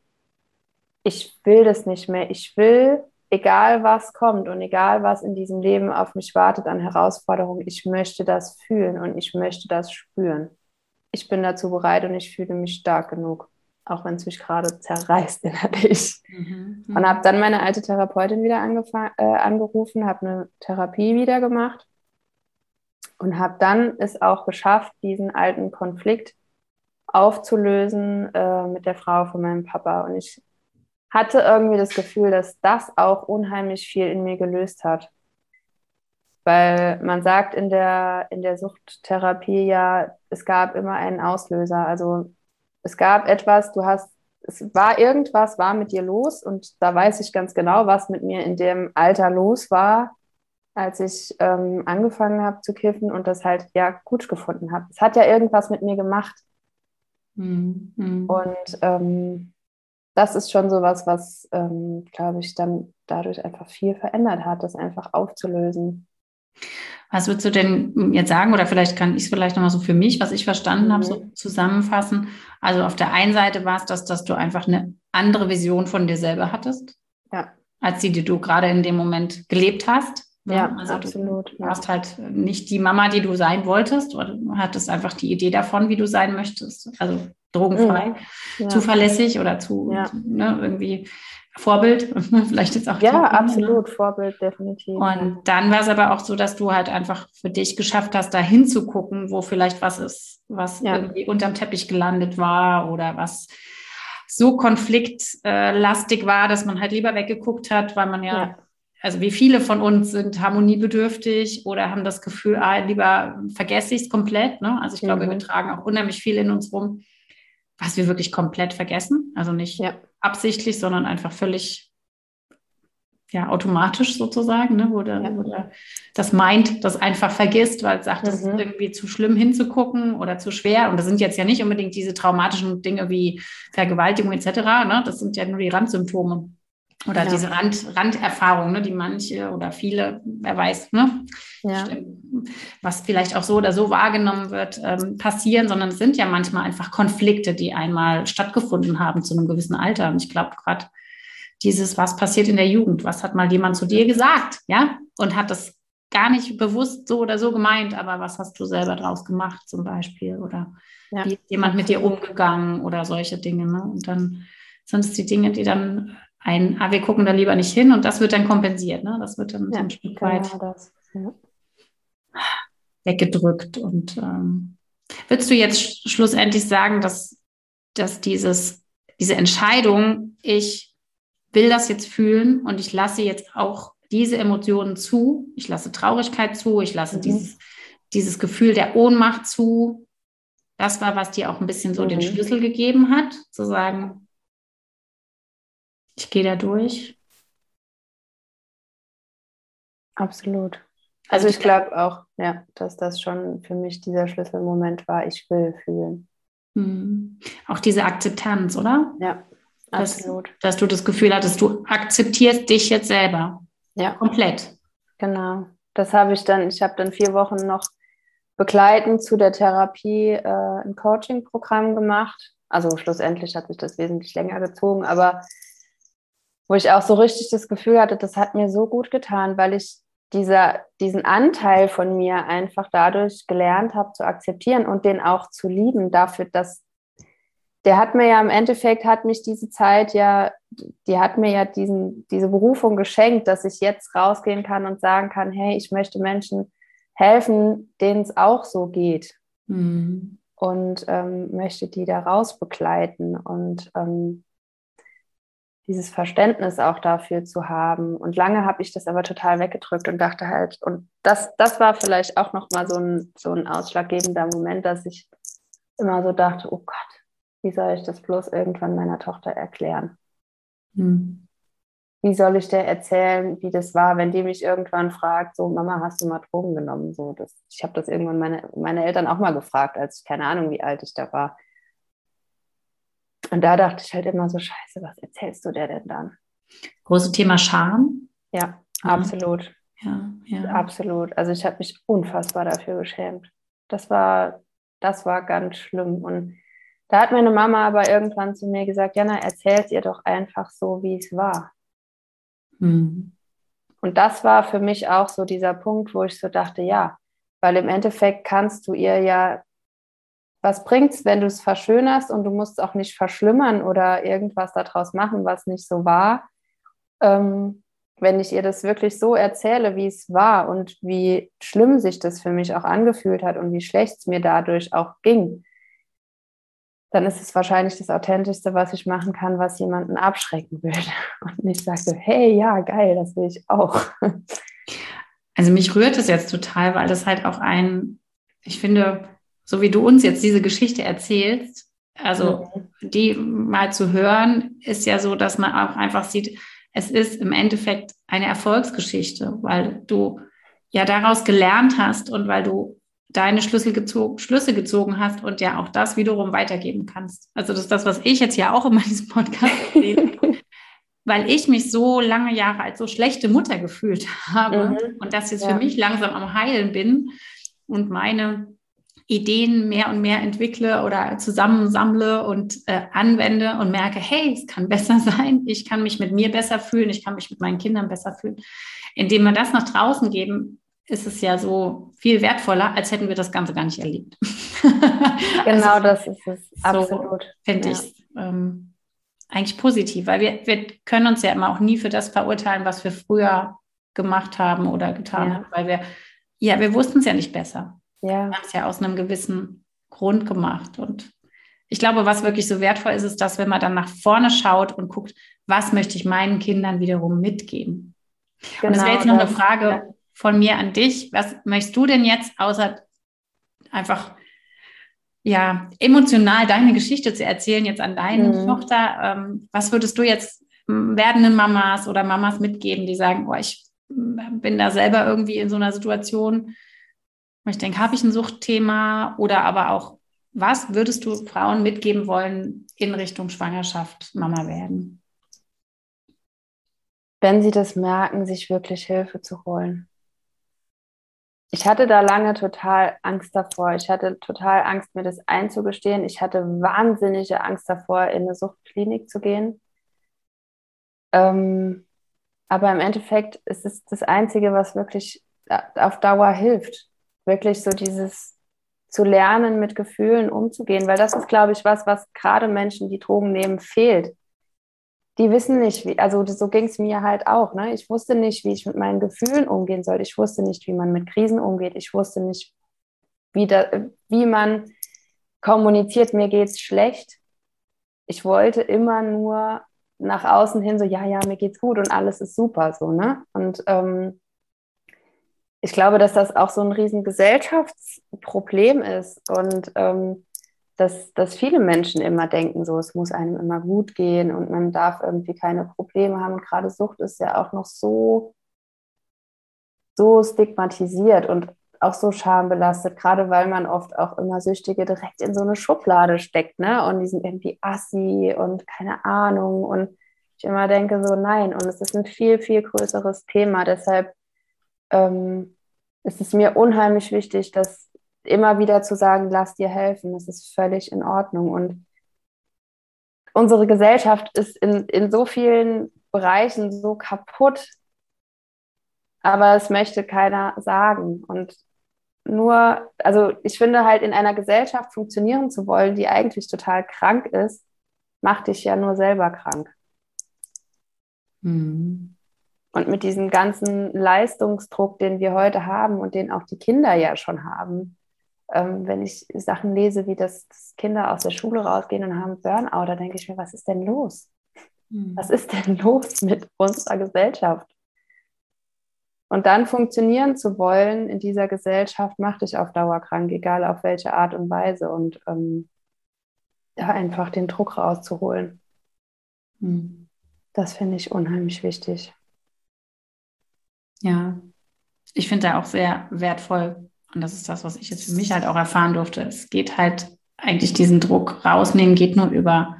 ich will das nicht mehr, ich will, egal was kommt und egal was in diesem Leben auf mich wartet an Herausforderungen, ich möchte das fühlen und ich möchte das spüren. Ich bin dazu bereit und ich fühle mich stark genug auch wenn es mich gerade zerreißt innerlich. Mhm, und habe dann meine alte Therapeutin wieder äh, angerufen, habe eine Therapie wieder gemacht und habe dann es auch geschafft, diesen alten Konflikt aufzulösen äh, mit der Frau von meinem Papa. Und ich hatte irgendwie das Gefühl, dass das auch unheimlich viel in mir gelöst hat. Weil man sagt in der, in der Suchttherapie ja, es gab immer einen Auslöser. Also es gab etwas, du hast, es war irgendwas, war mit dir los und da weiß ich ganz genau, was mit mir in dem Alter los war, als ich ähm, angefangen habe zu kiffen und das halt ja gut gefunden habe. Es hat ja irgendwas mit mir gemacht. Mhm. Und ähm, das ist schon so was, was, ähm, glaube ich, dann dadurch einfach viel verändert hat, das einfach aufzulösen. Was würdest du denn jetzt sagen, oder vielleicht kann ich es vielleicht nochmal so für mich, was ich verstanden habe, so mhm. zusammenfassen? Also auf der einen Seite war es das, dass du einfach eine andere Vision von dir selber hattest, ja. als die, die du gerade in dem Moment gelebt hast. Ne? Ja, also absolut. Du warst halt nicht die Mama, die du sein wolltest, oder du hattest einfach die Idee davon, wie du sein möchtest. Also drogenfrei, mhm. ja. zuverlässig oder zu, ja. ne, irgendwie Vorbild, vielleicht jetzt auch. Ja, Kinder. absolut, Vorbild, definitiv. Und dann war es aber auch so, dass du halt einfach für dich geschafft hast, da hinzugucken, wo vielleicht was ist, was ja. irgendwie unterm Teppich gelandet war oder was so konfliktlastig war, dass man halt lieber weggeguckt hat, weil man ja, ja. also wie viele von uns sind harmoniebedürftig oder haben das Gefühl, ah, lieber vergesse ich es komplett. Ne? Also ich glaube, mhm. wir tragen auch unheimlich viel in uns rum, was wir wirklich komplett vergessen. Also nicht ja. absichtlich, sondern einfach völlig ja, automatisch sozusagen, ne, wo, der, ja. wo der, das meint, das einfach vergisst, weil es sagt, es mhm. ist irgendwie zu schlimm hinzugucken oder zu schwer. Und das sind jetzt ja nicht unbedingt diese traumatischen Dinge wie Vergewaltigung etc. Ne? Das sind ja nur die Randsymptome. Oder ja. diese Rand, Randerfahrung, ne, die manche oder viele, wer weiß, ne, ja. was vielleicht auch so oder so wahrgenommen wird, ähm, passieren, sondern es sind ja manchmal einfach Konflikte, die einmal stattgefunden haben zu einem gewissen Alter. Und ich glaube gerade dieses, was passiert in der Jugend, was hat mal jemand zu dir gesagt, ja, und hat das gar nicht bewusst so oder so gemeint, aber was hast du selber draus gemacht zum Beispiel oder ja. wie ist jemand mit dir umgegangen oder solche Dinge. Ne? Und dann sind es die Dinge, die dann ein, ah, wir gucken da lieber nicht hin und das wird dann kompensiert, ne? Das wird dann ja, so ein Stück genau weit das, ja. weggedrückt. Und ähm, würdest du jetzt schlussendlich sagen, dass, dass dieses, diese Entscheidung, ich will das jetzt fühlen und ich lasse jetzt auch diese Emotionen zu, ich lasse Traurigkeit zu, ich lasse mhm. dieses, dieses Gefühl der Ohnmacht zu, das war, was dir auch ein bisschen so mhm. den Schlüssel gegeben hat, zu sagen, ich gehe da durch. Absolut. Also ich glaube auch, ja, dass das schon für mich dieser Schlüsselmoment war, ich will fühlen. Mhm. Auch diese Akzeptanz, oder? Ja, absolut. Dass, dass, du das Gefühl hattest, du akzeptierst dich jetzt selber. Ja. Komplett. Genau. Das habe ich dann, ich habe dann vier Wochen noch begleitend zu der Therapie äh, ein Coaching-Programm gemacht. Also schlussendlich hat sich das wesentlich länger gezogen, aber wo ich auch so richtig das Gefühl hatte, das hat mir so gut getan, weil ich dieser, diesen Anteil von mir einfach dadurch gelernt habe zu akzeptieren und den auch zu lieben, dafür, dass der hat mir ja im Endeffekt, hat mich diese Zeit ja, die hat mir ja diesen, diese Berufung geschenkt, dass ich jetzt rausgehen kann und sagen kann, hey, ich möchte Menschen helfen, denen es auch so geht. Mhm. Und ähm, möchte die da raus begleiten. Und ähm, dieses Verständnis auch dafür zu haben. Und lange habe ich das aber total weggedrückt und dachte halt, und das, das war vielleicht auch nochmal so ein, so ein ausschlaggebender Moment, dass ich immer so dachte, oh Gott, wie soll ich das bloß irgendwann meiner Tochter erklären? Hm. Wie soll ich der erzählen, wie das war, wenn die mich irgendwann fragt, so Mama, hast du mal Drogen genommen? So, das, ich habe das irgendwann meine, meine Eltern auch mal gefragt, als ich keine Ahnung, wie alt ich da war. Und da dachte ich halt immer so, scheiße, was erzählst du der denn dann? Großes Thema Scham. Ja, absolut. Ja, ja. Absolut. Also ich habe mich unfassbar dafür geschämt. Das war, das war ganz schlimm. Und da hat meine Mama aber irgendwann zu mir gesagt, Jana, erzählt ihr doch einfach so, wie es war. Mhm. Und das war für mich auch so dieser Punkt, wo ich so dachte, ja, weil im Endeffekt kannst du ihr ja was bringt es, wenn du es verschönerst und du musst auch nicht verschlimmern oder irgendwas daraus machen, was nicht so war? Ähm, wenn ich ihr das wirklich so erzähle, wie es war und wie schlimm sich das für mich auch angefühlt hat und wie schlecht es mir dadurch auch ging, dann ist es wahrscheinlich das Authentischste, was ich machen kann, was jemanden abschrecken würde. Und nicht sage so, hey, ja, geil, das will ich auch. Also mich rührt es jetzt total, weil das halt auch ein, ich finde, so wie du uns jetzt diese Geschichte erzählst, also mhm. die mal zu hören, ist ja so, dass man auch einfach sieht, es ist im Endeffekt eine Erfolgsgeschichte, weil du ja daraus gelernt hast und weil du deine Schlüssel gezogen, Schlüsse gezogen hast und ja auch das wiederum weitergeben kannst. Also das ist das, was ich jetzt ja auch in diesem Podcast sehe, weil ich mich so lange Jahre als so schlechte Mutter gefühlt habe mhm. und das jetzt ja. für mich langsam am Heilen bin und meine Ideen mehr und mehr entwickle oder zusammensammle und äh, anwende und merke, hey, es kann besser sein, ich kann mich mit mir besser fühlen, ich kann mich mit meinen Kindern besser fühlen. Indem wir das nach draußen geben, ist es ja so viel wertvoller, als hätten wir das Ganze gar nicht erlebt. genau also, das ist es, absolut. So Finde ja. ich ähm, eigentlich positiv, weil wir, wir können uns ja immer auch nie für das verurteilen, was wir früher gemacht haben oder getan ja. haben, weil wir, ja, wir wussten es ja nicht besser. Ja. Wir haben es ja aus einem gewissen Grund gemacht. Und ich glaube, was wirklich so wertvoll ist, ist, dass wenn man dann nach vorne schaut und guckt, was möchte ich meinen Kindern wiederum mitgeben. Genau, und das wäre jetzt noch eine Frage ja. von mir an dich. Was möchtest du denn jetzt, außer einfach ja, emotional deine Geschichte zu erzählen, jetzt an deine mhm. Tochter. Ähm, was würdest du jetzt werdenden Mamas oder Mamas mitgeben, die sagen, oh, ich bin da selber irgendwie in so einer Situation, ich denke, habe ich ein Suchtthema oder aber auch, was würdest du Frauen mitgeben wollen in Richtung Schwangerschaft, Mama werden? Wenn sie das merken, sich wirklich Hilfe zu holen. Ich hatte da lange total Angst davor. Ich hatte total Angst, mir das einzugestehen. Ich hatte wahnsinnige Angst davor, in eine Suchtklinik zu gehen. Ähm, aber im Endeffekt ist es das Einzige, was wirklich auf Dauer hilft wirklich so dieses zu lernen, mit Gefühlen umzugehen, weil das ist, glaube ich, was, was gerade Menschen, die Drogen nehmen, fehlt. Die wissen nicht, wie, also so ging es mir halt auch. Ne? Ich wusste nicht, wie ich mit meinen Gefühlen umgehen soll. Ich wusste nicht, wie man mit Krisen umgeht. Ich wusste nicht, wie, da, wie man kommuniziert, mir geht es schlecht. Ich wollte immer nur nach außen hin so, ja, ja, mir geht's gut und alles ist super so, ne? Und ähm, ich glaube, dass das auch so ein riesen Gesellschaftsproblem ist und ähm, dass, dass viele Menschen immer denken, so es muss einem immer gut gehen und man darf irgendwie keine Probleme haben. Und gerade Sucht ist ja auch noch so, so stigmatisiert und auch so schambelastet, gerade weil man oft auch immer Süchtige direkt in so eine Schublade steckt, ne? Und die sind irgendwie assi und keine Ahnung. Und ich immer denke so, nein, und es ist ein viel, viel größeres Thema. Deshalb ähm, ist es mir unheimlich wichtig, dass immer wieder zu sagen, lass dir helfen, das ist völlig in Ordnung. Und unsere Gesellschaft ist in, in so vielen Bereichen so kaputt, aber es möchte keiner sagen. Und nur, also ich finde halt in einer Gesellschaft funktionieren zu wollen, die eigentlich total krank ist, macht dich ja nur selber krank. Mhm. Und mit diesem ganzen Leistungsdruck, den wir heute haben und den auch die Kinder ja schon haben, ähm, wenn ich Sachen lese, wie das, dass Kinder aus der Schule rausgehen und haben Burnout, da denke ich mir, was ist denn los? Mhm. Was ist denn los mit unserer Gesellschaft? Und dann funktionieren zu wollen in dieser Gesellschaft, macht dich auf Dauer krank, egal auf welche Art und Weise. Und ähm, da einfach den Druck rauszuholen. Mhm. Das finde ich unheimlich wichtig. Ja, ich finde da auch sehr wertvoll. Und das ist das, was ich jetzt für mich halt auch erfahren durfte. Es geht halt eigentlich diesen Druck rausnehmen, geht nur über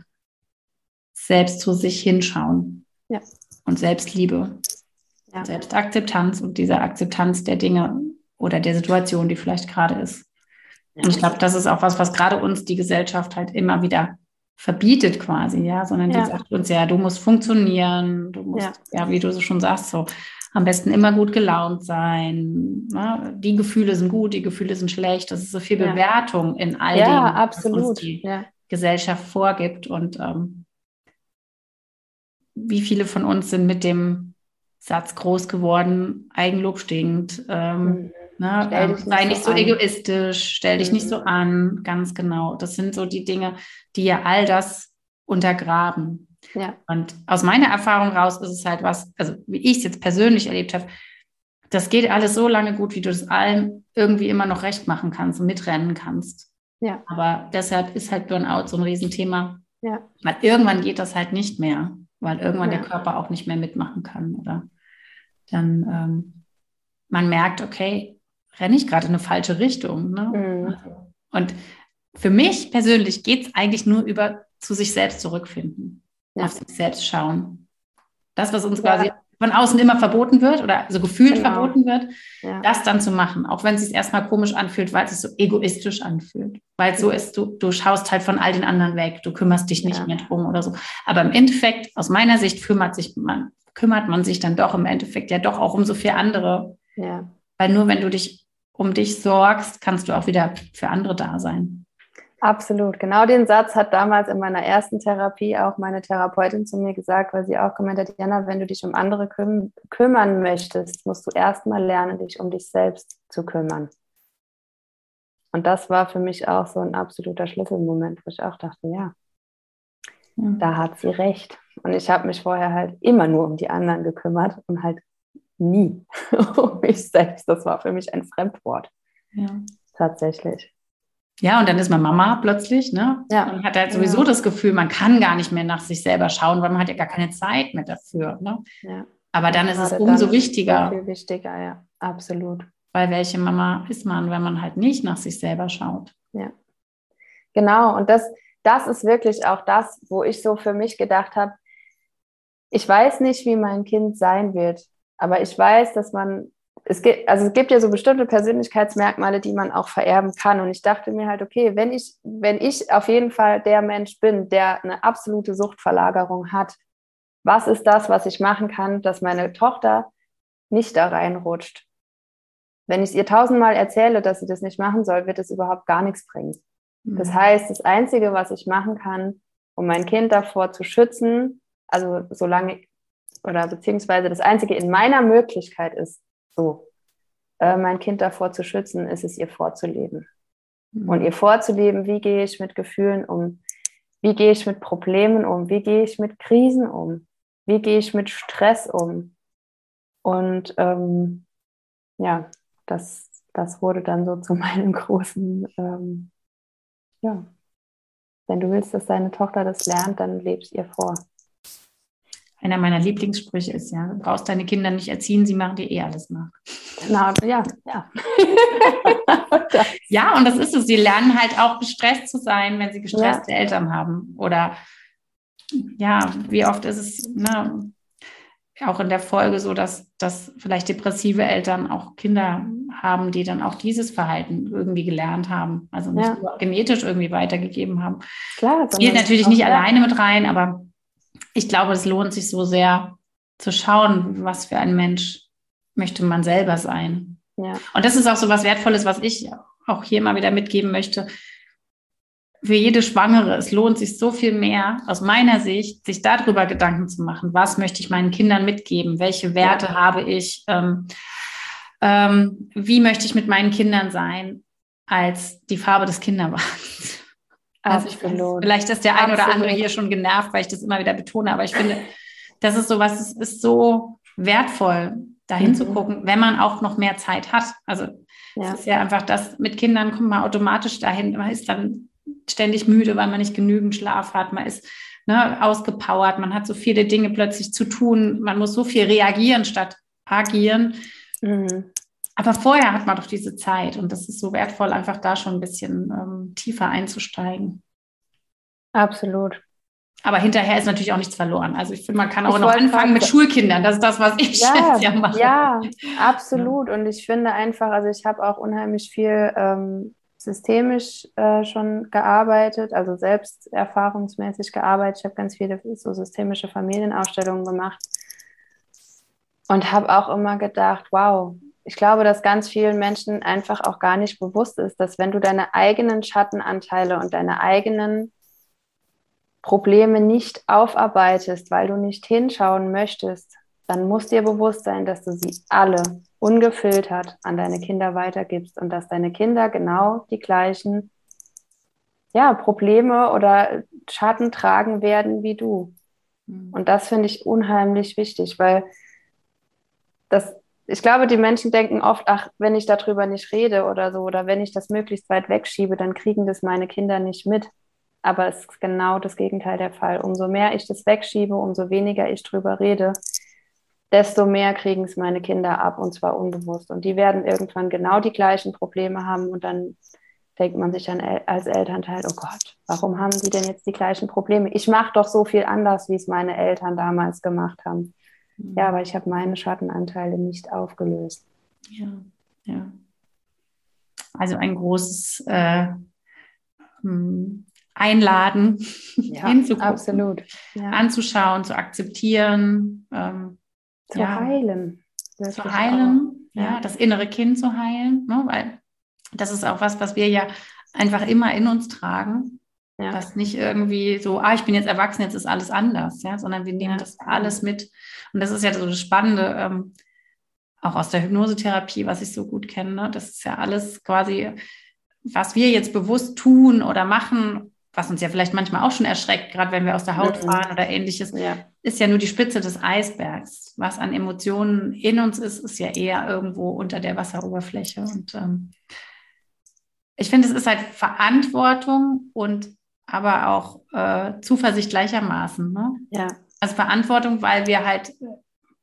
selbst zu sich hinschauen. Ja. Und Selbstliebe. Ja. Selbstakzeptanz und diese Akzeptanz der Dinge oder der Situation, die vielleicht gerade ist. Ja. Und ich glaube, das ist auch was, was gerade uns die Gesellschaft halt immer wieder verbietet quasi, ja, sondern die sagt uns ja, du musst funktionieren, du musst, ja, ja wie du so schon sagst, so am besten immer gut gelaunt sein. Ne? Die Gefühle sind gut, die Gefühle sind schlecht. Das ist so viel Bewertung in all dem, absolut. was die Gesellschaft vorgibt. Und ähm, wie viele von uns sind mit dem Satz groß geworden, Eigenlob stinkt, ähm, mhm. ne? ähm, sei nicht so, so egoistisch, stell dich mhm. nicht so mhm. an, ganz genau. Das sind so die Dinge, die ja all das untergraben. Ja. Und aus meiner Erfahrung raus ist es halt was, also wie ich es jetzt persönlich erlebt habe, das geht alles so lange gut, wie du es allen irgendwie immer noch recht machen kannst und mitrennen kannst. Ja. Aber deshalb ist halt Burnout so ein Riesenthema. Ja. Weil irgendwann geht das halt nicht mehr, weil irgendwann ja. der Körper auch nicht mehr mitmachen kann. Oder dann ähm, man merkt, okay, renne ich gerade in eine falsche Richtung. Ne? Mhm. Und für mich persönlich geht es eigentlich nur über zu sich selbst zurückfinden ja. auf sich selbst schauen. Das, was uns ja. quasi von außen immer verboten wird oder so gefühlt genau. verboten wird, ja. das dann zu machen, auch wenn es sich erstmal komisch anfühlt, weil es sich so egoistisch anfühlt. Weil es so ist, du, du schaust halt von all den anderen weg, du kümmerst dich nicht mehr drum oder so. Aber im Endeffekt, aus meiner Sicht, kümmert sich man, kümmert man sich dann doch im Endeffekt ja doch auch um so viel andere. Ja. Weil nur wenn du dich um dich sorgst, kannst du auch wieder für andere da sein. Absolut. Genau den Satz hat damals in meiner ersten Therapie auch meine Therapeutin zu mir gesagt, weil sie auch gemeint hat, Jana, wenn du dich um andere küm kümmern möchtest, musst du erstmal lernen, dich um dich selbst zu kümmern. Und das war für mich auch so ein absoluter Schlüsselmoment, wo ich auch dachte, ja, ja. da hat sie recht. Und ich habe mich vorher halt immer nur um die anderen gekümmert und halt nie um mich selbst. Das war für mich ein Fremdwort. Ja. Tatsächlich. Ja, und dann ist man Mama plötzlich, ne? Ja. Und hat halt sowieso ja. das Gefühl, man kann gar nicht mehr nach sich selber schauen, weil man hat ja gar keine Zeit mehr dafür. Ne? Ja. Aber dann ist es umso wichtiger. Viel wichtiger, ja, absolut. Weil welche Mama ist man, wenn man halt nicht nach sich selber schaut? Ja. Genau, und das, das ist wirklich auch das, wo ich so für mich gedacht habe, ich weiß nicht, wie mein Kind sein wird, aber ich weiß, dass man es gibt, also es gibt ja so bestimmte Persönlichkeitsmerkmale, die man auch vererben kann. Und ich dachte mir halt, okay, wenn ich, wenn ich auf jeden Fall der Mensch bin, der eine absolute Suchtverlagerung hat, was ist das, was ich machen kann, dass meine Tochter nicht da reinrutscht? Wenn ich es ihr tausendmal erzähle, dass sie das nicht machen soll, wird es überhaupt gar nichts bringen. Das mhm. heißt, das Einzige, was ich machen kann, um mein Kind davor zu schützen, also solange oder beziehungsweise das Einzige in meiner Möglichkeit ist, so, äh, mein Kind davor zu schützen, ist es ihr vorzuleben. Mhm. Und ihr vorzuleben, wie gehe ich mit Gefühlen um? Wie gehe ich mit Problemen um? Wie gehe ich mit Krisen um? Wie gehe ich mit Stress um? Und ähm, ja, das, das wurde dann so zu meinem großen, ähm, ja, wenn du willst, dass deine Tochter das lernt, dann lebst ihr vor. Einer meiner Lieblingssprüche ist ja, du brauchst deine Kinder nicht erziehen, sie machen dir eh alles nach. Genau, ja, ja. ja, und das ist es. Sie lernen halt auch gestresst zu sein, wenn sie gestresste ja. Eltern haben. Oder ja, wie oft ist es, ne, auch in der Folge so, dass, dass vielleicht depressive Eltern auch Kinder haben, die dann auch dieses Verhalten irgendwie gelernt haben. Also nicht ja. genetisch irgendwie weitergegeben haben. Klar. Spielt natürlich nicht alleine mit rein, aber ich glaube, es lohnt sich so sehr zu schauen, was für ein Mensch möchte man selber sein. Ja. Und das ist auch so was Wertvolles, was ich auch hier mal wieder mitgeben möchte für jede Schwangere, es lohnt sich so viel mehr aus meiner Sicht, sich darüber Gedanken zu machen, was möchte ich meinen Kindern mitgeben, welche Werte ja. habe ich, ähm, ähm, wie möchte ich mit meinen Kindern sein, als die Farbe des Kinderwagens. Also ich weiß, vielleicht ist der ein oder andere hier schon genervt, weil ich das immer wieder betone, aber ich finde, das ist so was, es ist so wertvoll, dahin mhm. zu gucken, wenn man auch noch mehr Zeit hat. Also ja. es ist ja einfach das, mit Kindern kommt man automatisch dahin, man ist dann ständig müde, weil man nicht genügend Schlaf hat, man ist ne, ausgepowert, man hat so viele Dinge plötzlich zu tun, man muss so viel reagieren statt agieren. Mhm. Aber vorher hat man doch diese Zeit und das ist so wertvoll, einfach da schon ein bisschen ähm, tiefer einzusteigen. Absolut. Aber hinterher ist natürlich auch nichts verloren. Also ich finde, man kann auch ich noch anfangen mit Schulkindern. Das ist das, was ich ja, jetzt ja mache. Ja, absolut. Und ich finde einfach, also ich habe auch unheimlich viel ähm, systemisch äh, schon gearbeitet, also selbst erfahrungsmäßig gearbeitet. Ich habe ganz viele so systemische Familienausstellungen gemacht und habe auch immer gedacht, wow, ich glaube, dass ganz vielen Menschen einfach auch gar nicht bewusst ist, dass wenn du deine eigenen Schattenanteile und deine eigenen Probleme nicht aufarbeitest, weil du nicht hinschauen möchtest, dann muss dir bewusst sein, dass du sie alle ungefiltert an deine Kinder weitergibst und dass deine Kinder genau die gleichen ja, Probleme oder Schatten tragen werden wie du. Mhm. Und das finde ich unheimlich wichtig, weil das, ich glaube, die Menschen denken oft, ach, wenn ich darüber nicht rede oder so, oder wenn ich das möglichst weit wegschiebe, dann kriegen das meine Kinder nicht mit. Aber es ist genau das Gegenteil der Fall. Umso mehr ich das wegschiebe, umso weniger ich drüber rede, desto mehr kriegen es meine Kinder ab und zwar unbewusst. Und die werden irgendwann genau die gleichen Probleme haben und dann denkt man sich dann als Elternteil, oh Gott, warum haben die denn jetzt die gleichen Probleme? Ich mache doch so viel anders, wie es meine Eltern damals gemacht haben. Mhm. Ja, aber ich habe meine Schattenanteile nicht aufgelöst. Ja, ja. Also ein großes äh, hm, Einladen ja, hinzugucken, absolut. Ja. anzuschauen, zu akzeptieren. Ähm, zu ja, heilen. Zu heilen, ja. ja. das innere Kind zu heilen, ne? weil das ist auch was, was wir ja einfach immer in uns tragen. Ja. Das nicht irgendwie so, ah, ich bin jetzt erwachsen, jetzt ist alles anders, ja, sondern wir nehmen ja. das alles mit. Und das ist ja so das Spannende, ähm, auch aus der Hypnosetherapie, was ich so gut kenne. Ne? Das ist ja alles quasi, was wir jetzt bewusst tun oder machen, was uns ja vielleicht manchmal auch schon erschreckt, gerade wenn wir aus der Haut mhm. fahren oder ähnliches, ja. ist ja nur die Spitze des Eisbergs. Was an Emotionen in uns ist, ist ja eher irgendwo unter der Wasseroberfläche. Und ähm, ich finde, es ist halt Verantwortung und aber auch äh, Zuversicht gleichermaßen. Ne? Ja. Also Verantwortung, weil wir halt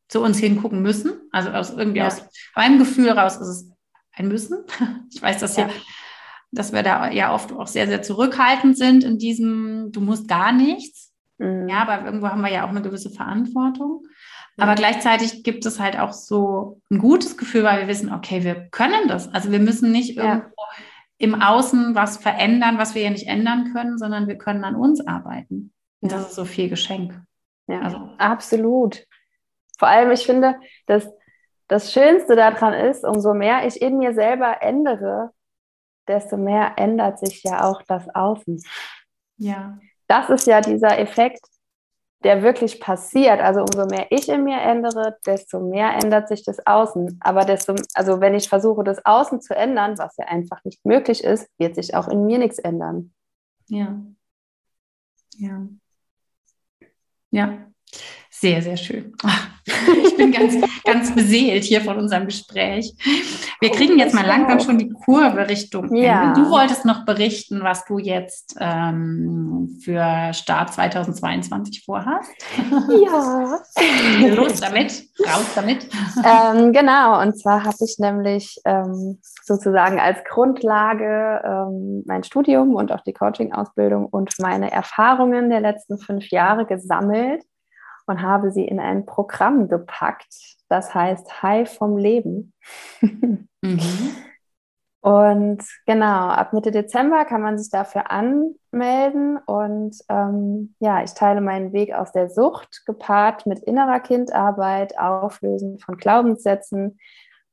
zu uns hingucken müssen. Also aus irgendwie ja. aus meinem Gefühl raus ist es ein Müssen. Ich weiß das ja. hier dass wir da ja oft auch sehr, sehr zurückhaltend sind in diesem, du musst gar nichts. Mhm. Ja, aber irgendwo haben wir ja auch eine gewisse Verantwortung. Aber gleichzeitig gibt es halt auch so ein gutes Gefühl, weil wir wissen, okay, wir können das. Also wir müssen nicht ja. irgendwo im Außen was verändern, was wir ja nicht ändern können, sondern wir können an uns arbeiten. Und das ist so viel Geschenk. Ja, also. absolut. Vor allem, ich finde, dass das Schönste daran ist, umso mehr ich in mir selber ändere, desto mehr ändert sich ja auch das Außen. Ja. Das ist ja dieser Effekt, der wirklich passiert. Also umso mehr ich in mir ändere, desto mehr ändert sich das Außen. Aber desto, also wenn ich versuche, das Außen zu ändern, was ja einfach nicht möglich ist, wird sich auch in mir nichts ändern. Ja. Ja. Ja. Sehr, sehr schön. Ich bin ganz, ganz beseelt hier von unserem Gespräch. Wir kriegen jetzt mal langsam schon die Kurve Richtung ja. Ende. Du wolltest noch berichten, was du jetzt ähm, für Start 2022 vorhast. Ja. Los damit, raus damit. Ähm, genau, und zwar habe ich nämlich ähm, sozusagen als Grundlage ähm, mein Studium und auch die Coaching-Ausbildung und meine Erfahrungen der letzten fünf Jahre gesammelt und habe sie in ein Programm gepackt, das heißt High vom Leben. mhm. Und genau, ab Mitte Dezember kann man sich dafür anmelden. Und ähm, ja, ich teile meinen Weg aus der Sucht, gepaart mit innerer Kindarbeit, Auflösen von Glaubenssätzen,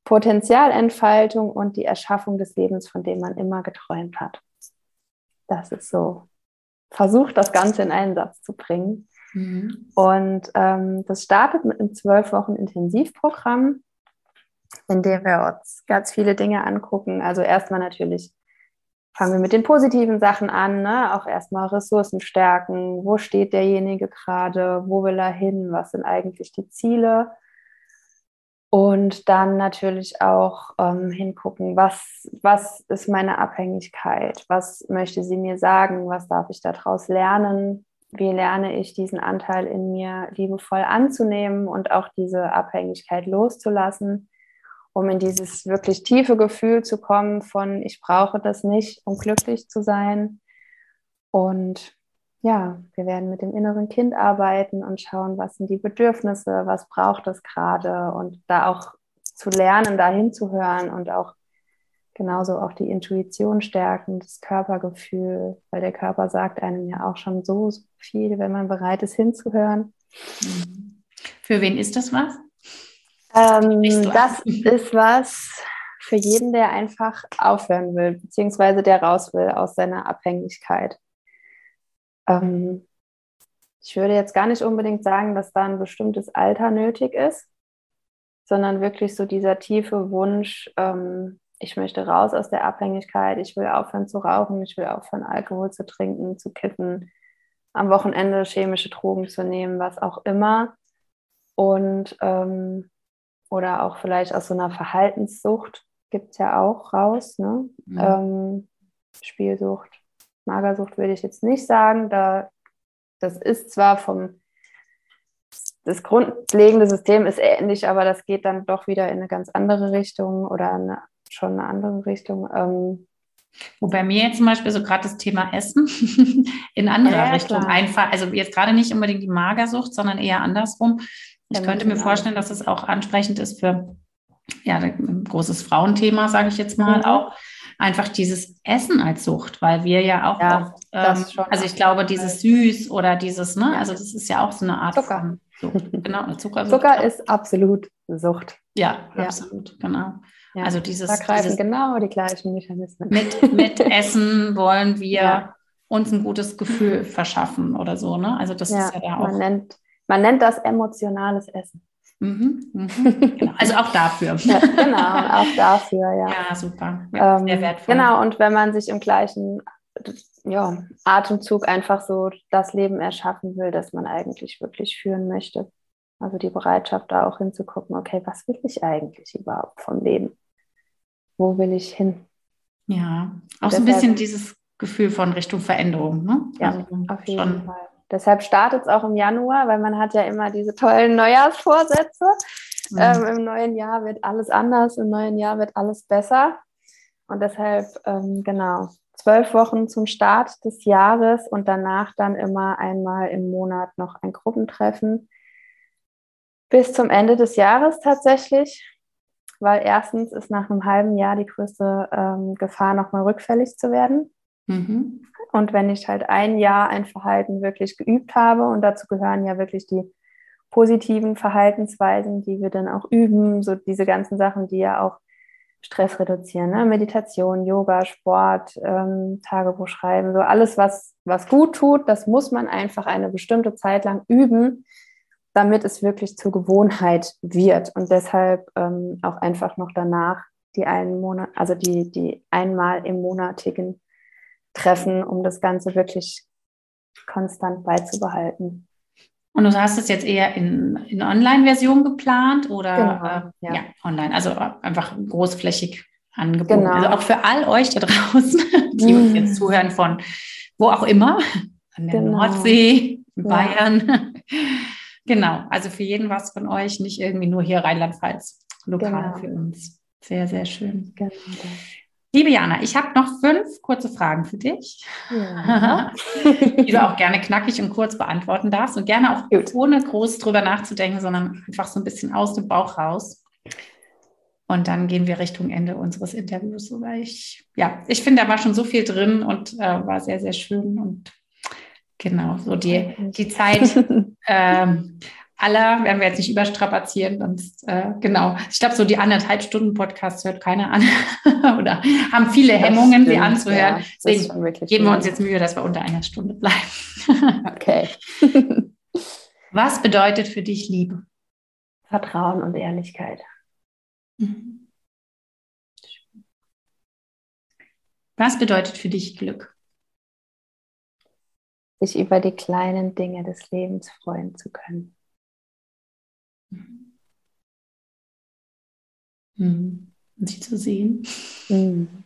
Potenzialentfaltung und die Erschaffung des Lebens, von dem man immer geträumt hat. Das ist so. Versucht das Ganze in einen Satz zu bringen. Mhm. Und ähm, das startet mit einem zwölf Wochen Intensivprogramm, in dem wir uns ganz viele Dinge angucken. Also erstmal natürlich fangen wir mit den positiven Sachen an, ne? auch erstmal Ressourcen stärken. Wo steht derjenige gerade? Wo will er hin? Was sind eigentlich die Ziele? Und dann natürlich auch ähm, hingucken, was, was ist meine Abhängigkeit? Was möchte sie mir sagen? Was darf ich daraus lernen? Wie lerne ich diesen Anteil in mir liebevoll anzunehmen und auch diese Abhängigkeit loszulassen, um in dieses wirklich tiefe Gefühl zu kommen von, ich brauche das nicht, um glücklich zu sein. Und ja, wir werden mit dem inneren Kind arbeiten und schauen, was sind die Bedürfnisse, was braucht es gerade und da auch zu lernen, da hinzuhören und auch genauso auch die Intuition stärken, das Körpergefühl, weil der Körper sagt einem ja auch schon so, so viel, wenn man bereit ist hinzuhören. Für wen ist das was? Ähm, das ist was für jeden, der einfach aufhören will, beziehungsweise der raus will aus seiner Abhängigkeit. Ähm, ich würde jetzt gar nicht unbedingt sagen, dass da ein bestimmtes Alter nötig ist, sondern wirklich so dieser tiefe Wunsch, ähm, ich möchte raus aus der Abhängigkeit, ich will aufhören zu rauchen, ich will aufhören, Alkohol zu trinken, zu kiffen, am Wochenende chemische Drogen zu nehmen, was auch immer. Und ähm, oder auch vielleicht aus so einer Verhaltenssucht gibt es ja auch raus. Ne? Mhm. Ähm, Spielsucht, Magersucht würde ich jetzt nicht sagen. Da, das ist zwar vom das grundlegende System ist ähnlich, aber das geht dann doch wieder in eine ganz andere Richtung oder eine schon eine andere Richtung. Ähm, Wobei mir jetzt zum Beispiel so gerade das Thema Essen in anderer ja, Richtung klar. einfach, also jetzt gerade nicht unbedingt die Magersucht, sondern eher andersrum. Ich ja, könnte mir vorstellen, dass es auch ansprechend ist für ja, ein großes Frauenthema, sage ich jetzt mal, mhm. auch einfach dieses Essen als Sucht, weil wir ja auch, ja, oft, ähm, also ich glaube, dieses Süß oder dieses, ne, also das ist ja auch so eine Art Zucker. Von Sucht. Genau, Zuckersucht. Zucker ist absolut Sucht. Ja, ja. absolut, genau. Ja, also dieses, da greifen dieses, genau die gleichen Mechanismen. Mit, mit Essen wollen wir ja. uns ein gutes Gefühl verschaffen oder so, ne? Also das ja, ist ja da auch. Man nennt, man nennt das emotionales Essen. Mhm, mhm, genau. Also auch dafür. ja, genau, auch dafür, ja. Ja, super. Ähm, sehr wertvoll. Genau, und wenn man sich im gleichen ja, Atemzug einfach so das Leben erschaffen will, das man eigentlich wirklich führen möchte. Also die Bereitschaft, da auch hinzugucken, okay, was will ich eigentlich überhaupt vom Leben? Wo will ich hin? Ja, auch so ein bisschen dieses Gefühl von Richtung Veränderung. Ne? Ja, also auf jeden schon. Fall. Deshalb startet es auch im Januar, weil man hat ja immer diese tollen Neujahrsvorsätze. Mhm. Ähm, Im neuen Jahr wird alles anders, im neuen Jahr wird alles besser. Und deshalb, ähm, genau, zwölf Wochen zum Start des Jahres und danach dann immer einmal im Monat noch ein Gruppentreffen. Bis zum Ende des Jahres tatsächlich weil erstens ist nach einem halben Jahr die größte ähm, Gefahr, nochmal rückfällig zu werden. Mhm. Und wenn ich halt ein Jahr ein Verhalten wirklich geübt habe, und dazu gehören ja wirklich die positiven Verhaltensweisen, die wir dann auch üben, so diese ganzen Sachen, die ja auch Stress reduzieren, ne? Meditation, Yoga, Sport, ähm, Tagebuch schreiben, so alles, was, was gut tut, das muss man einfach eine bestimmte Zeit lang üben, damit es wirklich zur Gewohnheit wird und deshalb ähm, auch einfach noch danach die einen Monat, also die, die einmal im monatigen Treffen, um das Ganze wirklich konstant beizubehalten. Und du hast es jetzt eher in, in Online-Version geplant oder Genau, äh, ja. ja. online, also einfach großflächig angeboten. Genau. Also auch für all euch da draußen, die uns Mhm. jetzt zuhören von wo auch immer, an der Genau. Nordsee, in Ja. Genau, also für jeden was von euch, nicht irgendwie nur hier Rheinland-Pfalz, lokal Genau. für uns. Sehr, sehr schön. Genau. Liebe Jana, ich habe noch fünf kurze Fragen für dich, Ja. die du auch gerne knackig und kurz beantworten darfst und gerne auch Gut. ohne groß drüber nachzudenken, sondern einfach so ein bisschen aus dem Bauch raus. Und dann gehen wir Richtung Ende unseres Interviews. So, weil ich, ja, ich finde, da war schon so viel drin und äh, war sehr, sehr schön. Und genau, so die, die Zeit ähm, aller werden wir jetzt nicht überstrapazieren. Sonst, äh, genau, ich glaube, so die anderthalb Stunden Podcast hört keiner an oder haben viele Hemmungen, sie anzuhören. ja. Das Deswegen geben wir lang. uns jetzt Mühe, dass wir unter einer Stunde bleiben. Okay. Was bedeutet für dich Liebe? Vertrauen und Ehrlichkeit. Was bedeutet für dich Glück? Sich über die kleinen Dinge des Lebens freuen zu können. Mhm. Und sie zu sehen. Mhm.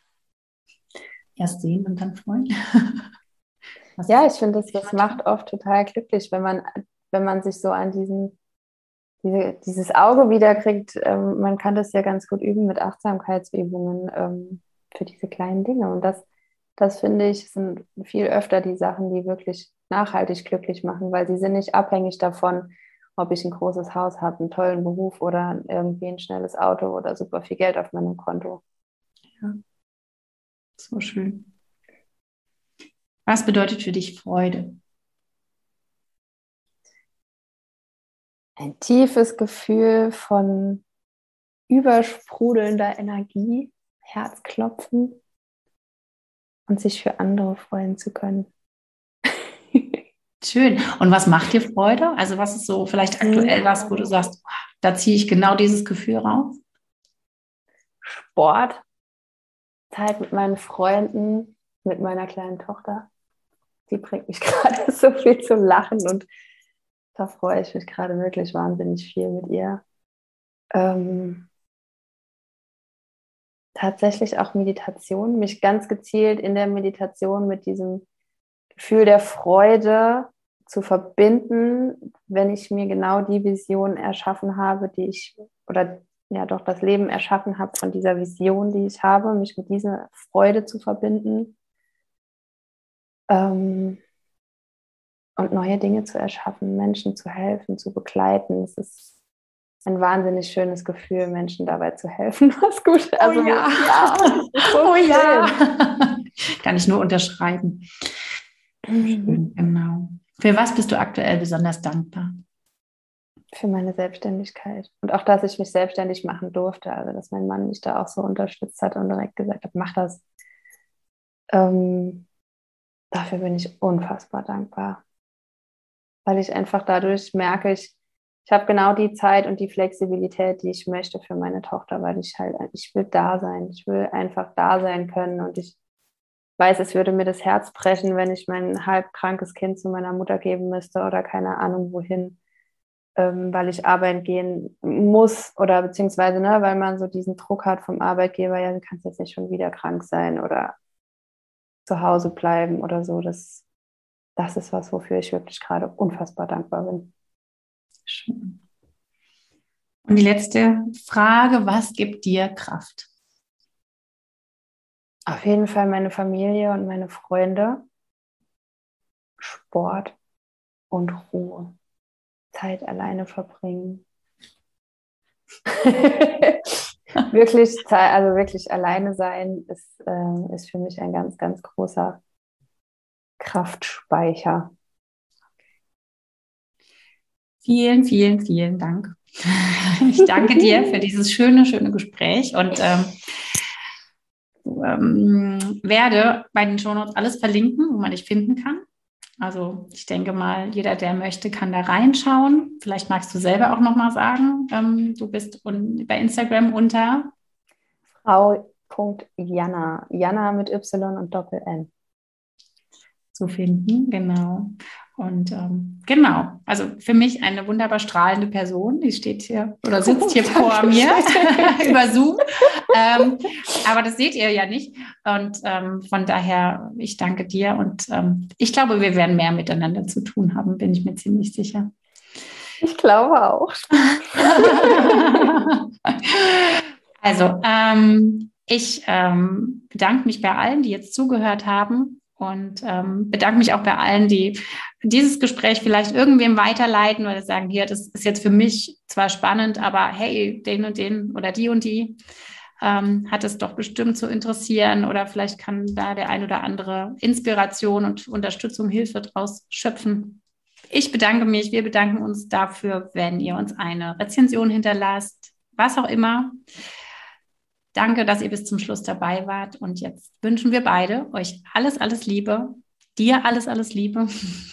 Erst sehen und dann freuen. Was- Ja, ich finde, das, das macht oft total glücklich, wenn man, wenn man sich so an diesen, diese, dieses Auge wiederkriegt. Ähm, man kann das ja ganz gut üben mit Achtsamkeitsübungen ähm, für diese kleinen Dinge. Und das, das finde ich, sind viel öfter die Sachen, die wirklich nachhaltig glücklich machen, weil sie sind nicht abhängig davon, ob ich ein großes Haus habe, einen tollen Beruf oder irgendwie ein schnelles Auto oder super viel Geld auf meinem Konto. So schön. Was bedeutet für dich Freude? ein tiefes Gefühl von übersprudelnder Energie, Herzklopfen und sich für andere freuen zu können. Schön. Und was macht dir Freude? Also was ist so vielleicht aktuell was, wo du sagst, "Wow, da ziehe ich genau dieses Gefühl raus? Sport, Zeit mit meinen Freunden, mit meiner kleinen Tochter. Die bringt mich gerade so viel zum Lachen und da freue ich mich gerade wirklich wahnsinnig viel mit ihr. Ähm, tatsächlich auch Meditation, mich ganz gezielt in der Meditation mit diesem Gefühl der Freude zu verbinden, wenn ich mir genau die Vision erschaffen habe, die ich oder ja doch das Leben erschaffen habe von dieser Vision, die ich habe, mich mit dieser Freude zu verbinden ähm, und neue Dinge zu erschaffen, Menschen zu helfen, zu begleiten. Es ist ein wahnsinnig schönes Gefühl, Menschen dabei zu helfen, was gut. Also, ja. das ist so Oh schön. ja. Kann ich nur unterschreiben. Mhm. Schön, genau. Für was bist du aktuell besonders dankbar? Für meine Selbstständigkeit. Und auch, dass ich mich selbstständig machen durfte. Also, dass mein Mann mich da auch so unterstützt hat und direkt gesagt hat, mach das. Ähm, dafür bin ich unfassbar dankbar. Weil ich einfach dadurch merke, ich, ich habe genau die Zeit und die Flexibilität, die ich möchte für meine Tochter, weil ich halt, ich will da sein. Ich will einfach da sein können und ich weiß, es würde mir das Herz brechen, wenn ich mein halb krankes Kind zu meiner Mutter geben müsste oder keine Ahnung wohin, ähm, weil ich arbeiten gehen muss oder beziehungsweise, ne, weil man so diesen Druck hat vom Arbeitgeber, ja, du kannst jetzt nicht schon wieder krank sein oder zu Hause bleiben oder so. Das, das ist was, wofür ich wirklich gerade unfassbar dankbar bin. Und die letzte Frage, was gibt dir Kraft? Auf jeden Fall meine Familie und meine Freunde, Sport und Ruhe. Zeit alleine verbringen. wirklich, also wirklich alleine sein ist, äh, ist für mich ein ganz, ganz großer Kraftspeicher. Vielen, vielen, vielen Dank. Ich danke dir für dieses schöne, schöne Gespräch und ähm, ähm, werde bei den Shownotes alles verlinken, wo man dich finden kann. Also ich denke mal, jeder, der möchte, kann da reinschauen. Vielleicht magst du selber auch nochmal sagen, ähm, du bist un bei Instagram unter Frau.Jana. Jana mit Y und Doppel-N. zu finden, genau. Und ähm, genau, also für mich eine wunderbar strahlende Person, die steht hier oder sitzt hier oh, vor mir über Zoom. Ähm, aber das seht ihr ja nicht. Und ähm, von daher, ich danke dir und ähm, ich glaube, wir werden mehr miteinander zu tun haben, bin ich mir ziemlich sicher. Ich glaube auch. also, ähm, ich ähm, bedanke mich bei allen, die jetzt zugehört haben und ähm, bedanke mich auch bei allen, die dieses Gespräch vielleicht irgendwem weiterleiten oder sagen, hier, das ist jetzt für mich zwar spannend, aber hey, den und den oder die und die ähm, hat es doch bestimmt zu interessieren oder vielleicht kann da der ein oder andere Inspiration und Unterstützung, Hilfe draus schöpfen. Ich bedanke mich, wir bedanken uns dafür, wenn ihr uns eine Rezension hinterlasst, was auch immer. Danke, dass ihr bis zum Schluss dabei wart. Und jetzt wünschen wir beide euch alles, alles Liebe. Dir alles, alles Liebe.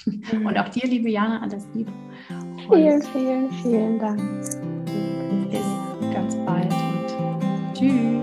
Mhm. Und auch dir, liebe Jana, alles Liebe. Und vielen, vielen, vielen Dank. Bis ganz bald und tschüss.